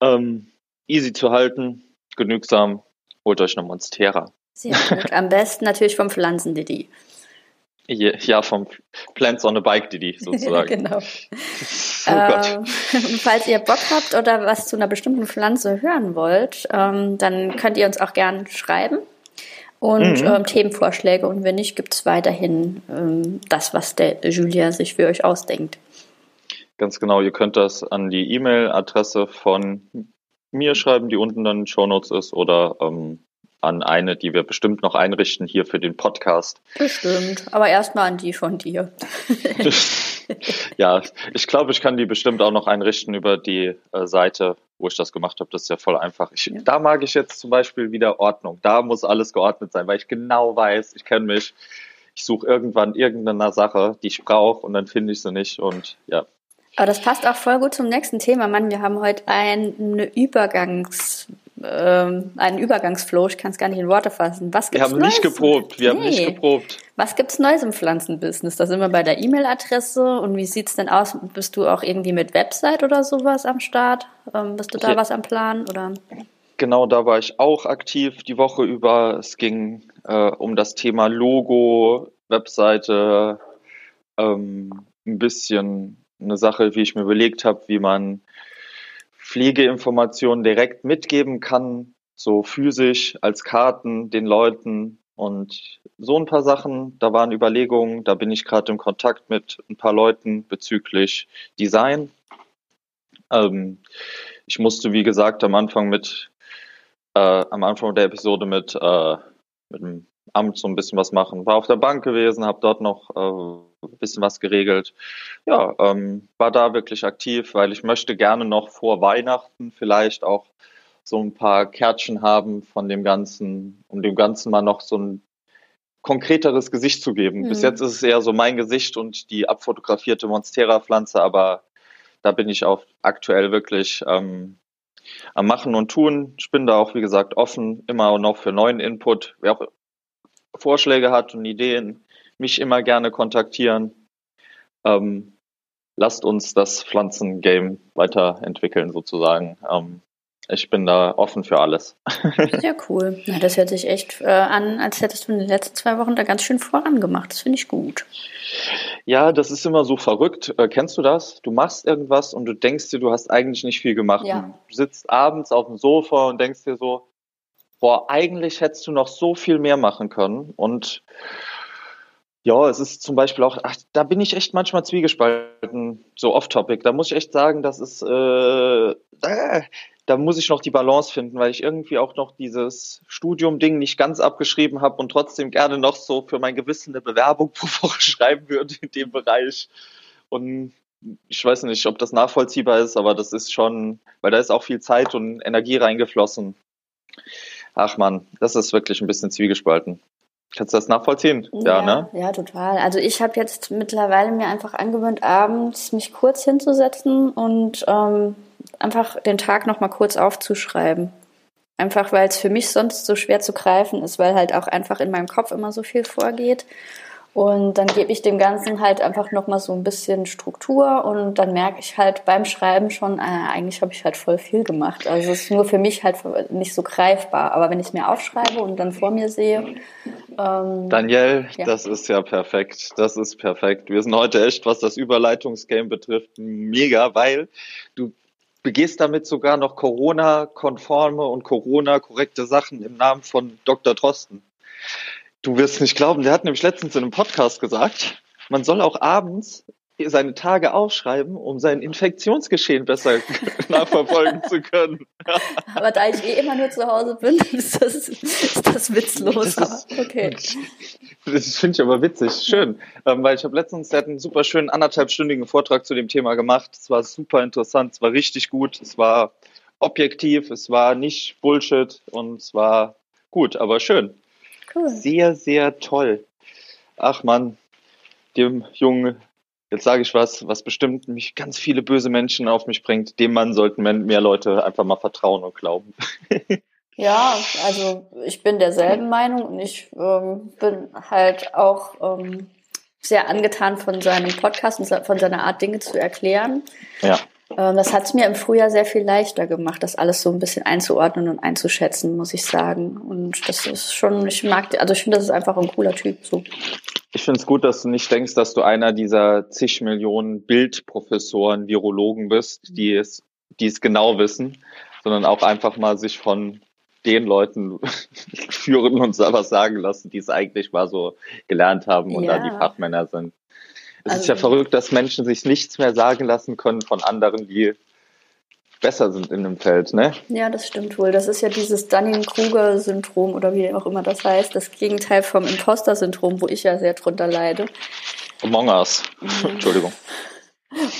S2: Ähm, easy zu halten, genügsam. Holt euch eine Monstera.
S1: Sehr gut. Am besten natürlich vom Pflanzendidi.
S2: Ja, vom Plants on a Bike Didi sozusagen.
S1: genau. oh ähm, falls ihr Bock habt oder was zu einer bestimmten Pflanze hören wollt, ähm, dann könnt ihr uns auch gern schreiben und mhm. ähm, Themenvorschläge. Und wenn nicht, gibt es weiterhin ähm, das, was der Julia sich für euch ausdenkt.
S2: Ganz genau, ihr könnt das an die E-Mail-Adresse von mir schreiben, die unten dann in Show Notes ist, oder ähm, an eine, die wir bestimmt noch einrichten hier für den Podcast.
S1: Bestimmt, aber erstmal an die von dir.
S2: ja, ich glaube, ich kann die bestimmt auch noch einrichten über die äh, Seite, wo ich das gemacht habe. Das ist ja voll einfach. Ich, ja. Da mag ich jetzt zum Beispiel wieder Ordnung. Da muss alles geordnet sein, weil ich genau weiß, ich kenne mich. Ich suche irgendwann irgendeine Sache, die ich brauche und dann finde ich sie nicht und ja.
S1: Aber das passt auch voll gut zum nächsten Thema, Mann. Wir haben heute eine Übergangs ähm, einen Übergangsflow, ich kann es gar nicht in Worte fassen. Was
S2: gibt's wir haben Neues? nicht geprobt, wir nee. haben nicht geprobt.
S1: Was gibt's Neues im Pflanzenbusiness? Da sind wir bei der E-Mail-Adresse und wie sieht's denn aus? Bist du auch irgendwie mit Website oder sowas am Start? Ähm, bist du da ja. was am Plan oder?
S2: Genau, da war ich auch aktiv die Woche über. Es ging äh, um das Thema Logo, Webseite, ähm, ein bisschen eine Sache, wie ich mir überlegt habe, wie man Pflegeinformationen direkt mitgeben kann, so physisch als Karten den Leuten und so ein paar Sachen. Da waren Überlegungen, da bin ich gerade im Kontakt mit ein paar Leuten bezüglich Design. Ähm, ich musste, wie gesagt, am Anfang mit, äh, am Anfang der Episode mit, äh, mit einem Amt so ein bisschen was machen. War auf der Bank gewesen, habe dort noch äh, ein bisschen was geregelt. Ja, ähm, war da wirklich aktiv, weil ich möchte gerne noch vor Weihnachten vielleicht auch so ein paar Kärtchen haben von dem Ganzen, um dem Ganzen mal noch so ein konkreteres Gesicht zu geben. Mhm. Bis jetzt ist es eher so mein Gesicht und die abfotografierte Monstera-Pflanze, aber da bin ich auch aktuell wirklich ähm, am Machen und Tun. Ich bin da auch, wie gesagt, offen, immer noch für neuen Input. Wer auch Vorschläge hat und Ideen, mich immer gerne kontaktieren. Ähm, lasst uns das Pflanzengame weiterentwickeln, sozusagen. Ähm, ich bin da offen für alles.
S1: Sehr cool. Ja, das hört sich echt äh, an, als hättest du in den letzten zwei Wochen da ganz schön vorangemacht. Das finde ich gut.
S2: Ja, das ist immer so verrückt. Äh, kennst du das? Du machst irgendwas und du denkst dir, du hast eigentlich nicht viel gemacht. Ja. Du sitzt abends auf dem Sofa und denkst dir so, boah, eigentlich hättest du noch so viel mehr machen können. Und ja, es ist zum Beispiel auch, ach, da bin ich echt manchmal zwiegespalten, so off-topic. Da muss ich echt sagen, das ist, äh, äh, da muss ich noch die Balance finden, weil ich irgendwie auch noch dieses Studium-Ding nicht ganz abgeschrieben habe und trotzdem gerne noch so für mein Gewissen eine Bewerbung pro Woche schreiben würde in dem Bereich. Und ich weiß nicht, ob das nachvollziehbar ist, aber das ist schon, weil da ist auch viel Zeit und Energie reingeflossen. Ach man, das ist wirklich ein bisschen zwiegespalten. Kannst du das nachvollziehen?
S1: Ja, ja ne? Ja, total. Also ich habe jetzt mittlerweile mir einfach angewöhnt, abends mich kurz hinzusetzen und ähm, einfach den Tag nochmal kurz aufzuschreiben. Einfach weil es für mich sonst so schwer zu greifen ist, weil halt auch einfach in meinem Kopf immer so viel vorgeht. Und dann gebe ich dem Ganzen halt einfach nochmal so ein bisschen Struktur und dann merke ich halt beim Schreiben schon, äh, eigentlich habe ich halt voll viel gemacht. Also es ist nur für mich halt nicht so greifbar. Aber wenn ich es mir aufschreibe und dann vor mir sehe.
S2: Ähm, Daniel, ja. das ist ja perfekt. Das ist perfekt. Wir sind heute echt, was das Überleitungsgame betrifft, mega, weil du begehst damit sogar noch Corona-konforme und Corona-korrekte Sachen im Namen von Dr. Drosten. Du wirst nicht glauben, der hat nämlich letztens in einem Podcast gesagt, man soll auch abends seine Tage aufschreiben, um sein Infektionsgeschehen besser nachverfolgen zu können.
S1: Aber da ich eh immer nur zu Hause bin, ist das, ist das witzlos. Das ist, okay.
S2: Das finde ich aber witzig, schön, ähm, weil ich habe letztens, der hat einen super schönen anderthalbstündigen Vortrag zu dem Thema gemacht. Es war super interessant, es war richtig gut, es war objektiv, es war nicht Bullshit und es war gut, aber schön. Cool. Sehr, sehr toll. Ach man, dem jungen jetzt sage ich was, was bestimmt mich ganz viele böse Menschen auf mich bringt. Dem Mann sollten mehr Leute einfach mal vertrauen und glauben.
S1: Ja, also ich bin derselben Meinung und ich ähm, bin halt auch ähm, sehr angetan von seinem Podcast und von seiner Art, Dinge zu erklären. Ja. Ähm, das hat es mir im Frühjahr sehr viel leichter gemacht, das alles so ein bisschen einzuordnen und einzuschätzen, muss ich sagen. Und das ist schon, ich mag, also ich finde, das ist einfach ein cooler Typ. So.
S2: Ich finde es gut, dass du nicht denkst, dass du einer dieser zig Millionen Bildprofessoren, Virologen bist, die es, die es genau wissen, sondern auch einfach mal sich von den Leuten führen und was sagen lassen, die es eigentlich mal so gelernt haben und ja. da die Fachmänner sind. Es also, ist ja verrückt, dass Menschen sich nichts mehr sagen lassen können von anderen, die besser sind in dem Feld, ne?
S1: Ja, das stimmt wohl. Das ist ja dieses Dunning-Kruger-Syndrom oder wie auch immer das heißt. Das Gegenteil vom Imposter-Syndrom, wo ich ja sehr drunter leide.
S2: Among Us. Mhm. Entschuldigung.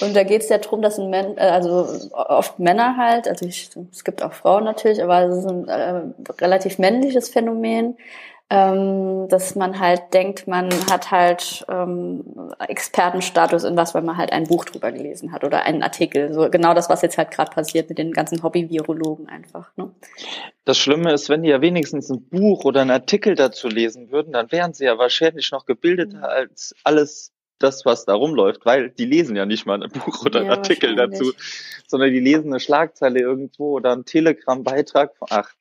S1: Und da geht es ja darum, dass ein Män äh, also oft Männer halt, also ich, es gibt auch Frauen natürlich, aber es ist ein äh, relativ männliches Phänomen, ähm, dass man halt denkt, man hat halt ähm, Expertenstatus in was, weil man halt ein Buch drüber gelesen hat oder einen Artikel. So genau das, was jetzt halt gerade passiert mit den ganzen Hobby-Virologen einfach. Ne?
S2: Das Schlimme ist, wenn die ja wenigstens ein Buch oder einen Artikel dazu lesen würden, dann wären sie ja wahrscheinlich noch gebildeter mhm. als alles das, was da rumläuft, weil die lesen ja nicht mal ein Buch oder einen ja, Artikel dazu, sondern die lesen eine Schlagzeile irgendwo oder einen Telegram-Beitrag. Ach,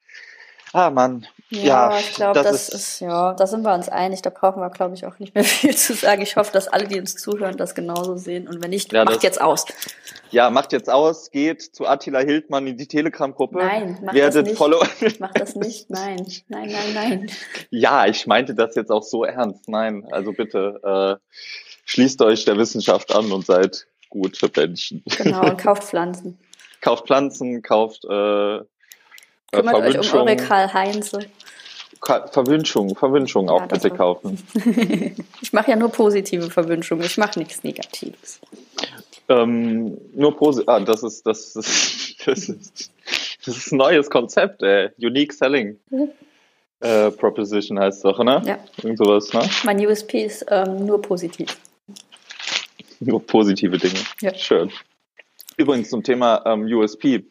S2: Ah, Mann.
S1: Ja, ja ich glaube, das, das ist, ist, ja, da sind wir uns einig. Da brauchen wir, glaube ich, auch nicht mehr viel zu sagen. Ich hoffe, dass alle, die uns zuhören, das genauso sehen. Und wenn nicht, ja, macht das, jetzt aus.
S2: Ja, macht jetzt aus, geht zu Attila Hildmann in die Telegram-Gruppe.
S1: Nein, mach das nicht. Mach das nicht. Nein, nein, nein, nein.
S2: Ja, ich meinte das jetzt auch so ernst. Nein, also bitte, äh, schließt euch der Wissenschaft an und seid gute Menschen.
S1: Genau, und kauft Pflanzen.
S2: kauft Pflanzen, kauft, äh,
S1: Kümmert euch um eure Karl Heinze.
S2: Verwünschung, Verwünschung ja, auch bitte kaufen.
S1: ich mache ja nur positive Verwünschungen, ich mache nichts Negatives.
S2: Ähm, nur positiv. Ah, das ist, das ist, das ist, das ist ein neues Konzept, ey. Unique Selling. Mhm. Äh, Proposition heißt es doch, ne?
S1: Ja.
S2: Irgend sowas, ne?
S1: Mein USP ist ähm, nur positiv.
S2: Nur positive Dinge.
S1: Ja.
S2: Schön. Übrigens zum Thema ähm, USP.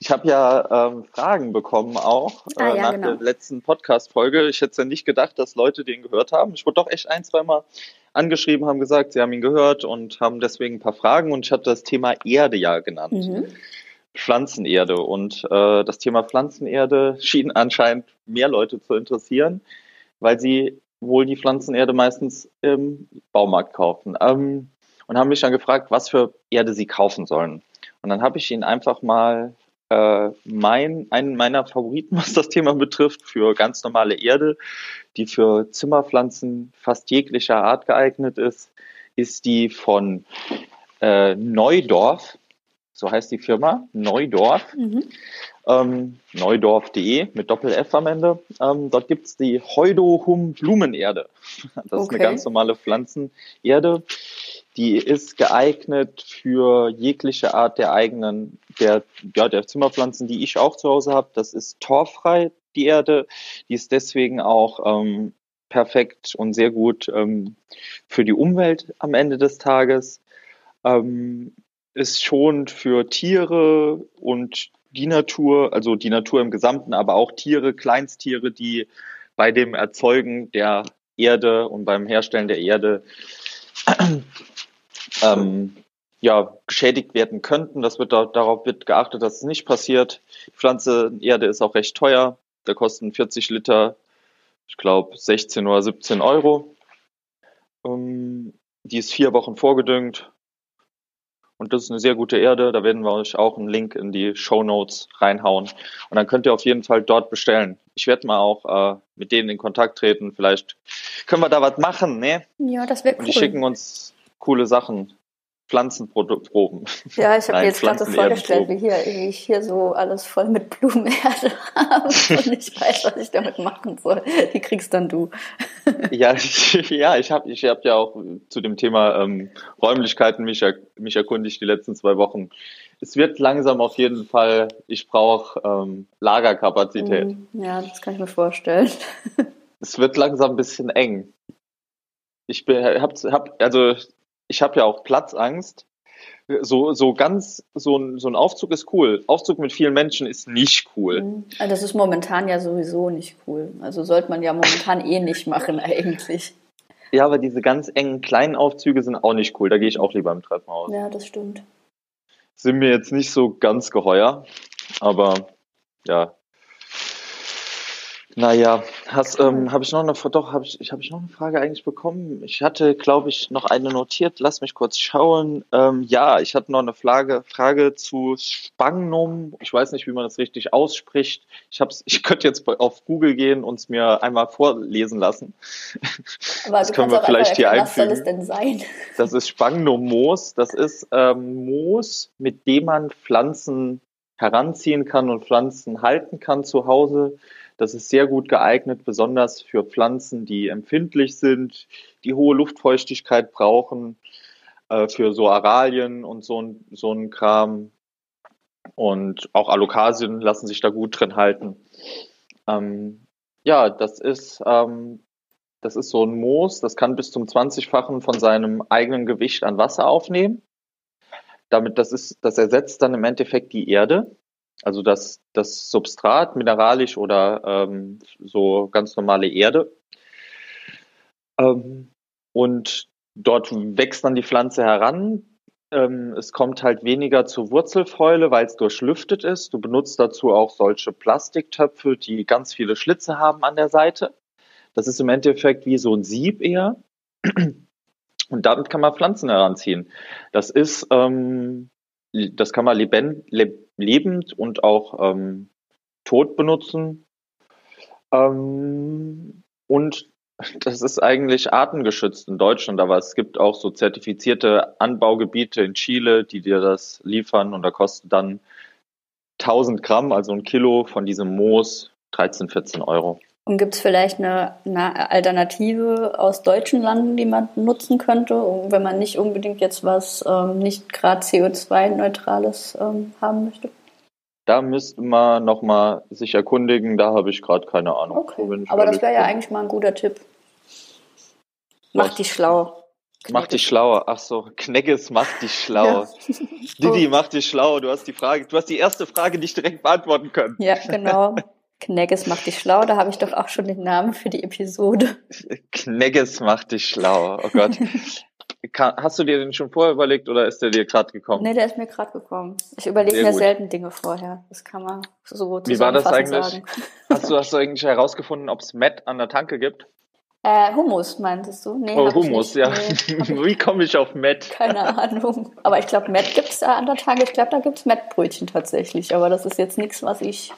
S2: Ich habe ja ähm, Fragen bekommen auch äh, ah, ja, nach genau. der letzten Podcast-Folge. Ich hätte ja nicht gedacht, dass Leute den gehört haben. Ich wurde doch echt ein, zweimal angeschrieben, haben gesagt, sie haben ihn gehört und haben deswegen ein paar Fragen. Und ich hatte das Thema Erde ja genannt. Mhm. Pflanzenerde. Und äh, das Thema Pflanzenerde schien anscheinend mehr Leute zu interessieren, weil sie wohl die Pflanzenerde meistens im Baumarkt kaufen. Ähm, und haben mich dann gefragt, was für Erde sie kaufen sollen. Und dann habe ich ihnen einfach mal äh, mein, einen meiner Favoriten, was das Thema betrifft, für ganz normale Erde, die für Zimmerpflanzen fast jeglicher Art geeignet ist, ist die von äh, Neudorf. So heißt die Firma, Neudorf. Mhm. Ähm, neudorf.de mit Doppel-F am Ende. Ähm, dort gibt's die Heudohum Blumenerde. Das okay. ist eine ganz normale Pflanzenerde die ist geeignet für jegliche Art der eigenen, der, ja, der Zimmerpflanzen, die ich auch zu Hause habe. Das ist torfrei, die Erde. Die ist deswegen auch ähm, perfekt und sehr gut ähm, für die Umwelt am Ende des Tages. Ähm, ist schon für Tiere und die Natur, also die Natur im Gesamten, aber auch Tiere, Kleinsttiere, die bei dem Erzeugen der Erde und beim Herstellen der Erde ähm, ja, geschädigt werden könnten. Das wird da, darauf wird geachtet, dass es nicht passiert. Die Pflanze Erde ist auch recht teuer. Da kosten 40 Liter, ich glaube, 16 oder 17 Euro. Ähm, die ist vier Wochen vorgedüngt. Und das ist eine sehr gute Erde. Da werden wir euch auch einen Link in die Show Notes reinhauen. Und dann könnt ihr auf jeden Fall dort bestellen. Ich werde mal auch äh, mit denen in Kontakt treten. Vielleicht können wir da was machen, ne?
S1: Ja, das wäre cool.
S2: Und die schicken uns coole Sachen. Pflanzenproben.
S1: Ja, ich habe mir jetzt gerade so vorgestellt, wie, hier, wie ich hier so alles voll mit Blumenerde habe und ich weiß, was ich damit machen soll. Die kriegst dann du.
S2: ja, ich, ja, ich habe ich hab ja auch zu dem Thema ähm, Räumlichkeiten mich, mich erkundigt die letzten zwei Wochen. Es wird langsam auf jeden Fall, ich brauche ähm, Lagerkapazität. Mm,
S1: ja, das kann ich mir vorstellen.
S2: es wird langsam ein bisschen eng. Ich bin, hab, hab, also ich habe ja auch Platzangst. So, so ganz, so ein, so ein Aufzug ist cool. Aufzug mit vielen Menschen ist nicht cool. Mhm.
S1: Also das ist momentan ja sowieso nicht cool. Also sollte man ja momentan eh nicht machen eigentlich.
S2: Ja, aber diese ganz engen kleinen Aufzüge sind auch nicht cool. Da gehe ich auch lieber im Treppenhaus.
S1: Ja, das stimmt.
S2: Sind mir jetzt nicht so ganz geheuer, aber ja, naja, hast, ähm, habe ich noch eine, doch, habe ich, habe ich noch eine Frage eigentlich bekommen? Ich hatte, glaube ich, noch eine notiert. Lass mich kurz schauen. Ähm, ja, ich hatte noch eine Frage, Frage zu Spagnum. Ich weiß nicht, wie man das richtig ausspricht. Ich hab's, ich könnte jetzt auf Google gehen und es mir einmal vorlesen lassen.
S1: Aber das können wir vielleicht hier einfügen. Was soll es denn sein?
S2: Das ist Spagnum-Moos. Das ist ähm, Moos, mit dem man Pflanzen heranziehen kann und Pflanzen halten kann zu Hause das ist sehr gut geeignet, besonders für Pflanzen, die empfindlich sind, die hohe Luftfeuchtigkeit brauchen, äh, für so Aralien und so, so ein Kram. Und auch Alokasien lassen sich da gut drin halten. Ähm, ja, das ist, ähm, das ist so ein Moos, das kann bis zum 20-fachen von seinem eigenen Gewicht an Wasser aufnehmen. Damit, das ist, das ersetzt dann im Endeffekt die Erde. Also das, das Substrat, mineralisch oder ähm, so ganz normale Erde. Ähm, und dort wächst dann die Pflanze heran. Ähm, es kommt halt weniger zur Wurzelfäule, weil es durchlüftet ist. Du benutzt dazu auch solche Plastiktöpfe, die ganz viele Schlitze haben an der Seite. Das ist im Endeffekt wie so ein Sieb eher. Und damit kann man Pflanzen heranziehen. Das ist, ähm, das kann man lebend, lebend und auch ähm, tot benutzen. Ähm, und das ist eigentlich artengeschützt in Deutschland, aber es gibt auch so zertifizierte Anbaugebiete in Chile, die dir das liefern und da kostet dann 1000 Gramm, also ein Kilo von diesem Moos, 13, 14 Euro.
S1: Und gibt es vielleicht eine, eine, Alternative aus deutschen Landen, die man nutzen könnte, wenn man nicht unbedingt jetzt was ähm, nicht gerade CO2-neutrales ähm, haben möchte?
S2: Da müsste man nochmal sich erkundigen, da habe ich gerade keine Ahnung.
S1: Okay. Aber das wäre ja eigentlich mal ein guter Tipp. Mach was? dich schlau.
S2: Knegges. Mach dich schlauer. Ach so, Knegges, mach dich schlauer. Ja. Didi, mach dich schlauer. Du hast die Frage, du hast die erste Frage nicht direkt beantworten können.
S1: Ja, genau. Knegges macht dich schlau, da habe ich doch auch schon den Namen für die Episode.
S2: Knegges macht dich schlau, oh Gott. Hast du dir den schon vorher überlegt oder ist der dir gerade gekommen?
S1: Nee, der ist mir gerade gekommen. Ich überlege mir gut. selten Dinge vorher. Das kann man so
S2: Wie war das eigentlich? Sagen. Hast du, hast du eigentlich herausgefunden, ob es Matt an der Tanke gibt?
S1: Äh, Hummus meintest du?
S2: Nee, oh, Hummus, ja. Nee, Wie komme ich auf Matt?
S1: Keine Ahnung. Aber ich glaube, Matt gibt es da an der Tanke. Ich glaube, da gibt es Matt-Brötchen tatsächlich. Aber das ist jetzt nichts, was ich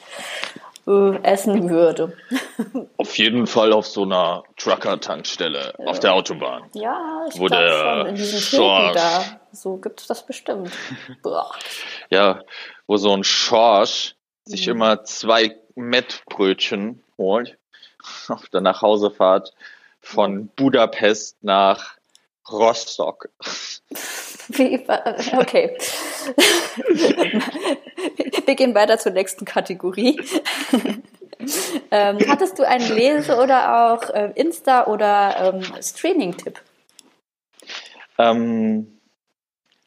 S1: äh, essen würde.
S2: Auf jeden Fall auf so einer Trucker-Tankstelle ja. auf der Autobahn.
S1: Ja, ich glaube schon in Schorsch, da. So gibt es das bestimmt.
S2: ja, wo so ein Schorsch sich mhm. immer zwei Mettbrötchen holt auf der Nachhausefahrt von Budapest nach Rostock.
S1: Wie, okay. Wir gehen weiter zur nächsten Kategorie. ähm, hattest du einen Lese- oder auch äh, Insta- oder ähm, Streaming-Tipp?
S2: Ähm,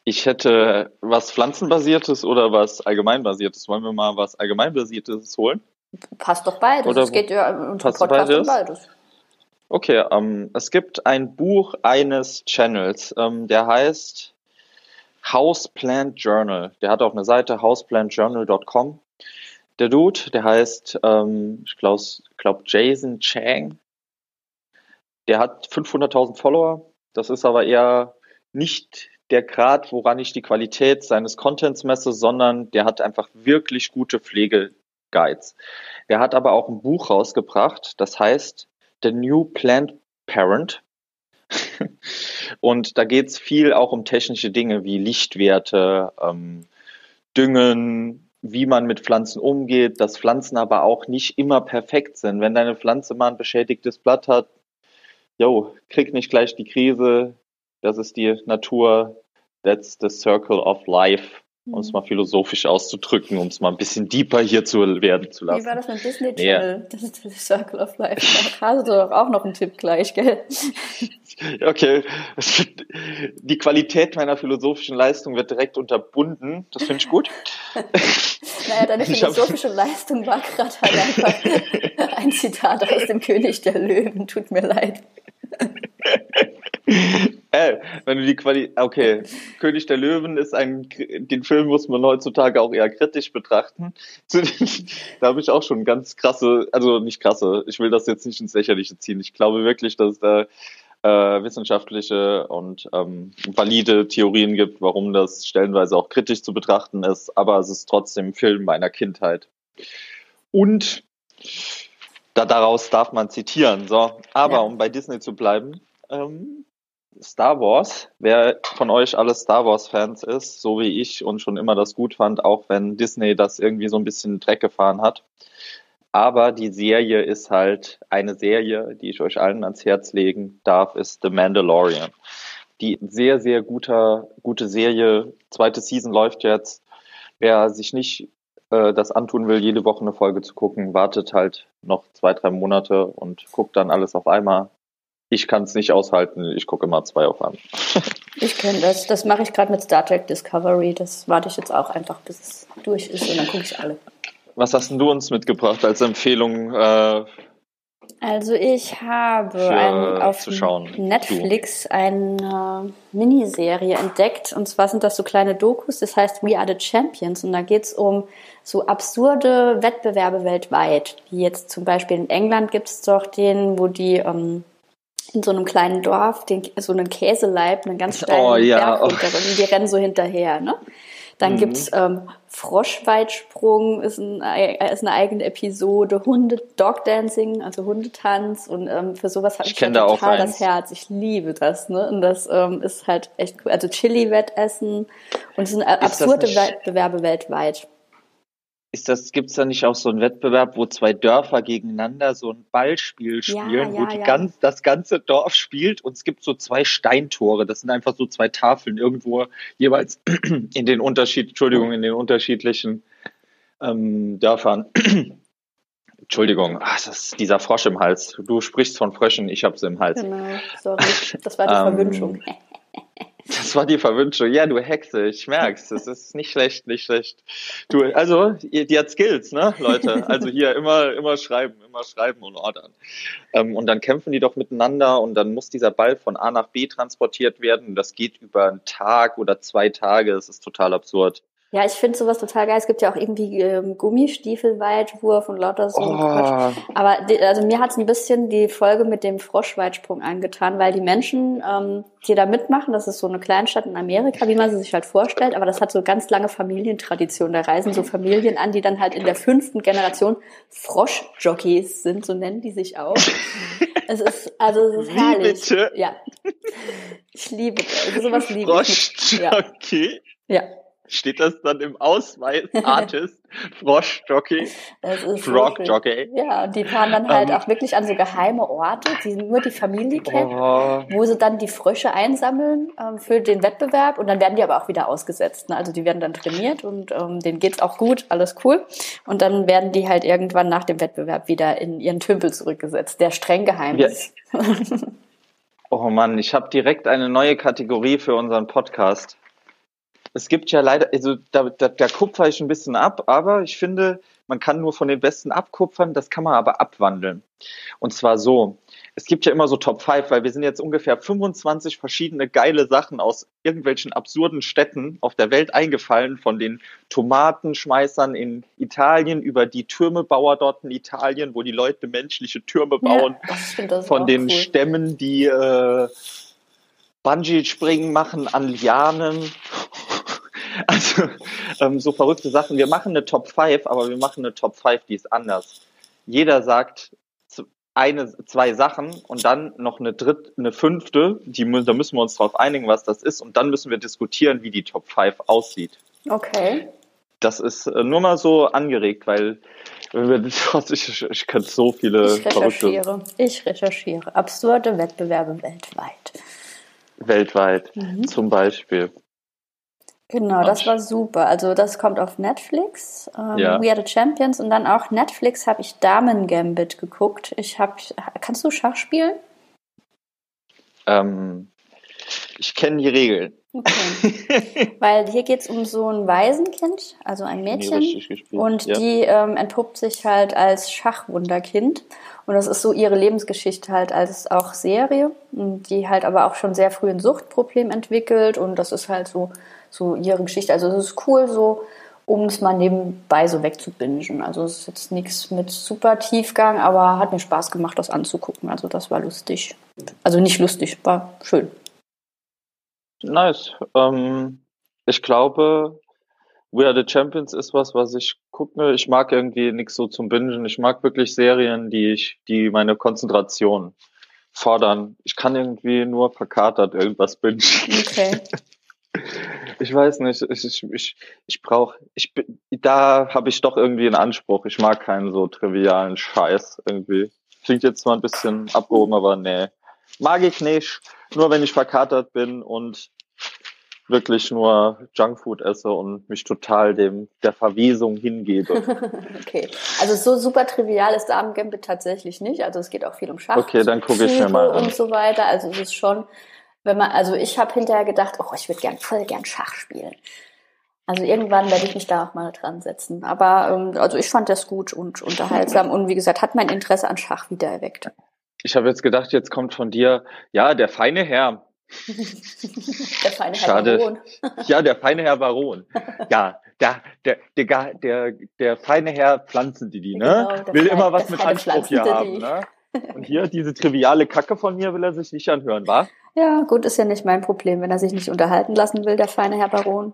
S2: ich hätte was Pflanzenbasiertes oder was Allgemeinbasiertes. Wollen wir mal was Allgemeinbasiertes holen?
S1: Passt doch beides. Oder es geht ja unter Podcast beides? um beides.
S2: Okay, ähm, es gibt ein Buch eines Channels, ähm, der heißt Houseplant Journal. Der hat auch eine Seite houseplantjournal.com. Der Dude, der heißt, ähm, ich glaube, glaub Jason Chang. Der hat 500.000 Follower. Das ist aber eher nicht der Grad, woran ich die Qualität seines Contents messe, sondern der hat einfach wirklich gute Pflegeguides. Der hat aber auch ein Buch rausgebracht, das heißt The New Plant Parent. Und da geht es viel auch um technische Dinge wie Lichtwerte, ähm, Düngen, wie man mit Pflanzen umgeht, dass Pflanzen aber auch nicht immer perfekt sind. Wenn deine Pflanze mal ein beschädigtes Blatt hat, jo, krieg nicht gleich die Krise, das ist die Natur, that's the circle of life um es mal philosophisch auszudrücken, um es mal ein bisschen deeper hier zu werden zu lassen.
S1: Wie war das mit Disney Channel? Ja. Das ist der Circle of Life. Da hast du doch auch noch einen Tipp gleich, gell?
S2: Okay. Die Qualität meiner philosophischen Leistung wird direkt unterbunden. Das finde ich gut.
S1: naja, deine philosophische Leistung war gerade halt einfach ein Zitat aus dem König der Löwen. Tut mir leid.
S2: Äh, wenn du die Quali okay, König der Löwen ist ein, den Film muss man heutzutage auch eher kritisch betrachten. da habe ich auch schon ganz krasse, also nicht krasse, ich will das jetzt nicht ins Lächerliche ziehen. Ich glaube wirklich, dass es da äh, wissenschaftliche und ähm, valide Theorien gibt, warum das stellenweise auch kritisch zu betrachten ist, aber es ist trotzdem ein Film meiner Kindheit. Und da, daraus darf man zitieren. So, aber ja. um bei Disney zu bleiben, ähm, Star Wars, wer von euch alle Star Wars-Fans ist, so wie ich und schon immer das gut fand, auch wenn Disney das irgendwie so ein bisschen Dreck gefahren hat. Aber die Serie ist halt eine Serie, die ich euch allen ans Herz legen darf, ist The Mandalorian. Die sehr, sehr guter, gute Serie. Zweite Season läuft jetzt. Wer sich nicht äh, das antun will, jede Woche eine Folge zu gucken, wartet halt noch zwei, drei Monate und guckt dann alles auf einmal ich kann es nicht aushalten. Ich gucke immer zwei auf einmal.
S1: ich kenne das. Das mache ich gerade mit Star Trek Discovery. Das warte ich jetzt auch einfach, bis es durch ist und dann gucke ich alle.
S2: Was hast denn du uns mitgebracht als Empfehlung? Äh,
S1: also ich habe für, ein, auf Netflix du. eine Miniserie entdeckt und zwar sind das so kleine Dokus, das heißt We Are the Champions und da geht es um so absurde Wettbewerbe weltweit, wie jetzt zum Beispiel in England gibt es doch den, wo die ähm, in so einem kleinen Dorf den, so einen Käseleib, einen ganz steilen oh, ja. Berg runter und die rennen so hinterher, ne? Dann mhm. gibt's ähm, Froschweitsprung, ist, ein, ist eine eigene Episode, Hunde Dogdancing, also Hundetanz und ähm, für sowas habe ich, ich halt total das Herz. Ich liebe das, ne? Und das ähm, ist halt echt cool. Also Chili-Wettessen und es sind ist absurde Wettbewerbe weltweit.
S2: Ist das, gibt's da nicht auch so einen Wettbewerb, wo zwei Dörfer gegeneinander so ein Ballspiel spielen,
S1: Ja,
S2: wo
S1: ja,
S2: die
S1: ja.
S2: ganz, das ganze Dorf spielt und es gibt so zwei Steintore. Das sind einfach so zwei Tafeln irgendwo jeweils in den Unterschied, Entschuldigung, in den unterschiedlichen ähm, Dörfern. Entschuldigung, ach, das ist dieser Frosch im Hals. Du sprichst von Fröschen, ich hab's im Hals.
S1: Genau, sorry. Das war die
S2: Ähm,
S1: Verwünschung.
S2: Das war die Verwünschung. Ja, du Hexe, ich merk's. Das ist nicht schlecht, nicht schlecht. Du, also, die, hat Skills, ne, Leute? Also hier immer, immer schreiben, immer schreiben und ordern. Ähm, und dann kämpfen die doch miteinander und dann muss dieser Ball von A nach B transportiert werden. Das geht über einen Tag oder zwei Tage. Das ist total absurd.
S1: Ja, ich finde sowas total geil. Es gibt ja auch irgendwie ähm, Gummistiefelweitwurf und lauter so ein Quatsch.
S2: Oh,
S1: Aber die, also mir hat's ein bisschen die Folge mit dem Froschweitsprung angetan, weil die Menschen, ähm, die da mitmachen, das ist so eine Kleinstadt in Amerika, wie man sie sich halt vorstellt, aber das hat so ganz lange Familientradition. Da reisen so Familien an, die dann halt in der fünften Generation Froschjockeys sind, so nennen die sich auch. es ist, also es ist herrlich.
S2: bitte?
S1: Ja. Ich liebe das. Also sowas liebe ich. Ja.
S2: Froschjockey.
S1: Ja.
S2: Steht das dann im Ausweis? Artist, Froschjockey,
S1: Es ist wirklich-
S2: Frogjockey.
S1: Ja, und die fahren dann halt
S2: Ähm.
S1: auch wirklich an so geheime Orte, die nur die Familie kennt.
S2: Oh.
S1: wo sie dann die Frösche einsammeln ähm, für den Wettbewerb und dann werden die aber auch wieder ausgesetzt. Ne? Also die werden dann trainiert und ähm, denen geht's auch gut, alles cool. Und dann werden die halt irgendwann nach dem Wettbewerb wieder in ihren Tümpel zurückgesetzt, der streng geheim
S2: Ja.
S1: ist.
S2: Oh Mann, ich habe direkt eine neue Kategorie für unseren Podcast. Es gibt ja leider, also da, da, da kupfer ich ein bisschen ab, aber ich finde, man kann nur von den Besten abkupfern, das kann man aber abwandeln. Und zwar so, es gibt ja immer so Top 5, weil wir sind jetzt ungefähr 25 verschiedene geile Sachen aus irgendwelchen absurden Städten auf der Welt eingefallen, von den Tomatenschmeißern in Italien über die Türmebauer dort in Italien, wo die Leute menschliche Türme bauen,
S1: Ja,
S2: von den
S1: cool.
S2: Stämmen, die äh, Bungee-Springen machen an Lianen. Also ähm, so verrückte Sachen. Wir machen eine Top 5, aber wir machen eine Top 5, die ist anders. Jeder sagt eine, zwei Sachen und dann noch eine dritte, eine fünfte, die, da müssen wir uns darauf einigen, was das ist und dann müssen wir diskutieren, wie die Top 5 aussieht.
S1: Okay.
S2: Das ist äh, nur mal so angeregt, weil ich, ich könnte so viele
S1: Ich
S2: verrückte
S1: recherchiere. Ich recherchiere. Absurde Wettbewerbe weltweit.
S2: weltweit
S1: Mhm.
S2: zum Beispiel.
S1: Genau, das war super. Also das kommt auf Netflix. Ähm,
S2: Ja.
S1: We Are the Champions und dann auch Netflix habe ich Damen Gambit geguckt. Ich habe, kannst du Schach spielen?
S2: Ähm, ich kenne die Regeln.
S1: Okay. Weil hier geht's um so ein Waisenkind, also ein Mädchen. Und
S2: ja.
S1: die ähm, entpuppt sich halt als Schachwunderkind. Und das ist so ihre Lebensgeschichte halt als auch Serie, und die halt aber auch schon sehr früh ein Suchtproblem entwickelt. Und das ist halt so, so ihre Geschichte. Also es ist cool, so um es mal nebenbei so wegzubingen. Also es ist jetzt nichts mit super Tiefgang, aber hat mir Spaß gemacht, das anzugucken. Also das war lustig. Also nicht lustig, war schön.
S2: Nice. Ähm, ich glaube, We Are the Champions ist was, was ich gucke. Ich mag irgendwie nichts so zum Bingen. Ich mag wirklich Serien, die ich, die meine Konzentration fordern. Ich kann irgendwie nur verkatert irgendwas bingen.
S1: Okay.
S2: Ich weiß nicht, ich, ich, ich, ich brauche, ich da habe ich doch irgendwie einen Anspruch. Ich mag keinen so trivialen Scheiß irgendwie. Klingt jetzt zwar ein bisschen abgehoben, aber nee. Mag ich nicht. Nur wenn ich verkatert bin und wirklich nur Junkfood esse und mich total dem der Verwesung hingebe.
S1: Okay. Also so super trivial ist Damen Gambit tatsächlich nicht. Also es geht auch viel um Schach.
S2: Okay, dann gucke ich mir mal an.
S1: Und so weiter. Also es ist schon, wenn man, also ich habe hinterher gedacht, oh, ich würde gern voll gern Schach spielen. Also irgendwann werde ich mich da auch mal dran setzen. Aber ähm, also ich fand das gut und unterhaltsam und wie gesagt, hat mein Interesse an Schach wieder erweckt.
S2: Ich habe jetzt gedacht, jetzt kommt von dir, ja, der feine Herr.
S1: Der feine Herr
S2: Schade.
S1: Baron.
S2: Ja, der feine Herr Baron. Ja, der, der, der, der, der feine Herr Pflanzendidi, ne?
S1: Genau,
S2: will
S1: feine-
S2: immer was mit Anspruch hier haben, ne? Und hier diese triviale Kacke von mir will er sich nicht anhören, wa?
S1: Ja, gut, ist ja nicht mein Problem, wenn er sich nicht unterhalten lassen will, der feine Herr Baron.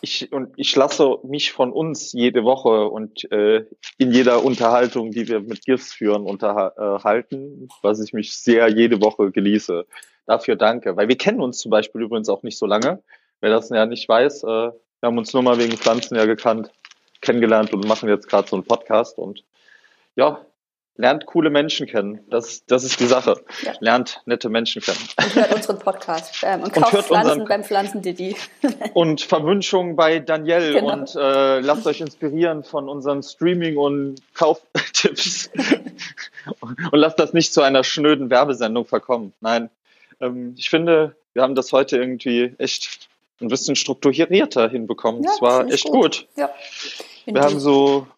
S2: Ich, und ich lasse mich von uns jede Woche und äh, in jeder Unterhaltung, die wir mit GIFs führen, unterhalten, was ich mich sehr jede Woche genieße. Dafür danke. Weil wir kennen uns zum Beispiel übrigens auch nicht so lange. Wer das ja nicht weiß, äh, wir haben uns nur mal wegen Pflanzen ja gekannt. kennengelernt und machen jetzt gerade so einen Podcast und ja, lernt coole Menschen kennen. Das, das ist die Sache. Ja. Lernt nette Menschen kennen.
S1: Und hört unseren Podcast. Ähm, und, und kauft Pflanzen unseren, beim Pflanzendidi.
S2: und Verwünschungen bei Danielle. Genau. Und äh, lasst euch inspirieren von unseren Streaming- und Kauftipps. und lasst das nicht zu einer schnöden Werbesendung verkommen. Nein. Ähm, ich finde, wir haben das heute irgendwie echt ein bisschen strukturierter hinbekommen. Es ja, war echt gut. gut. Ja. Wir haben so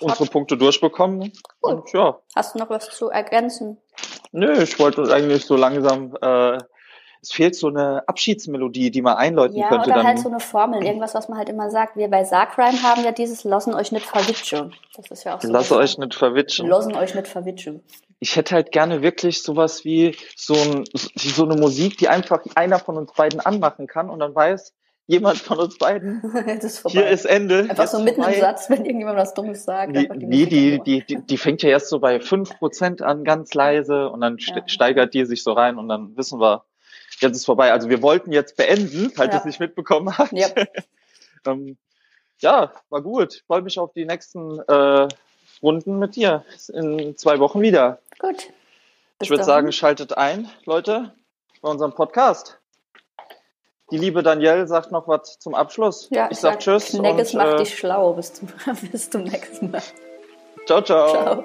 S2: unsere Punkte durchbekommen. Cool. Und ja.
S1: Hast du noch was zu ergänzen?
S2: Nö, ich wollte eigentlich so langsam, äh, es fehlt so eine Abschiedsmelodie, die man einläuten ja, könnte.
S1: Oder
S2: dann.
S1: halt so eine Formel, irgendwas, was man halt immer sagt. Wir bei Sarkrime haben ja dieses Lassen euch nicht verwitschen. Das ist ja auch so.
S2: Lassen euch nicht verwitschen.
S1: Lassen euch nicht verwitschen.
S2: Ich hätte halt gerne wirklich sowas wie so, ein, so eine Musik, die einfach einer von uns beiden anmachen kann und dann weiß, jemand von uns beiden. ist Hier ist Ende.
S1: Einfach so mitten im Satz, wenn irgendjemand was Dummes sagt.
S2: Die, nee, die, die, die, die fängt ja erst so bei fünf Prozent an, ganz leise, und dann ja. steigert die sich so rein und dann wissen wir, jetzt ist vorbei. Also wir wollten jetzt beenden, falls ja. es nicht mitbekommen hat. Ja. ähm, ja, war gut. Freue mich auf die nächsten äh, Runden mit dir in zwei Wochen wieder.
S1: Gut.
S2: Bis ich würde sagen, schaltet ein, Leute, bei unserem Podcast. Die liebe Danielle sagt noch was zum Abschluss.
S1: Ja, ich, sag, sag Tschüss. Neckes macht äh, dich schlau. Bis zum, bis zum nächsten Mal.
S2: Ciao, ciao. Ciao.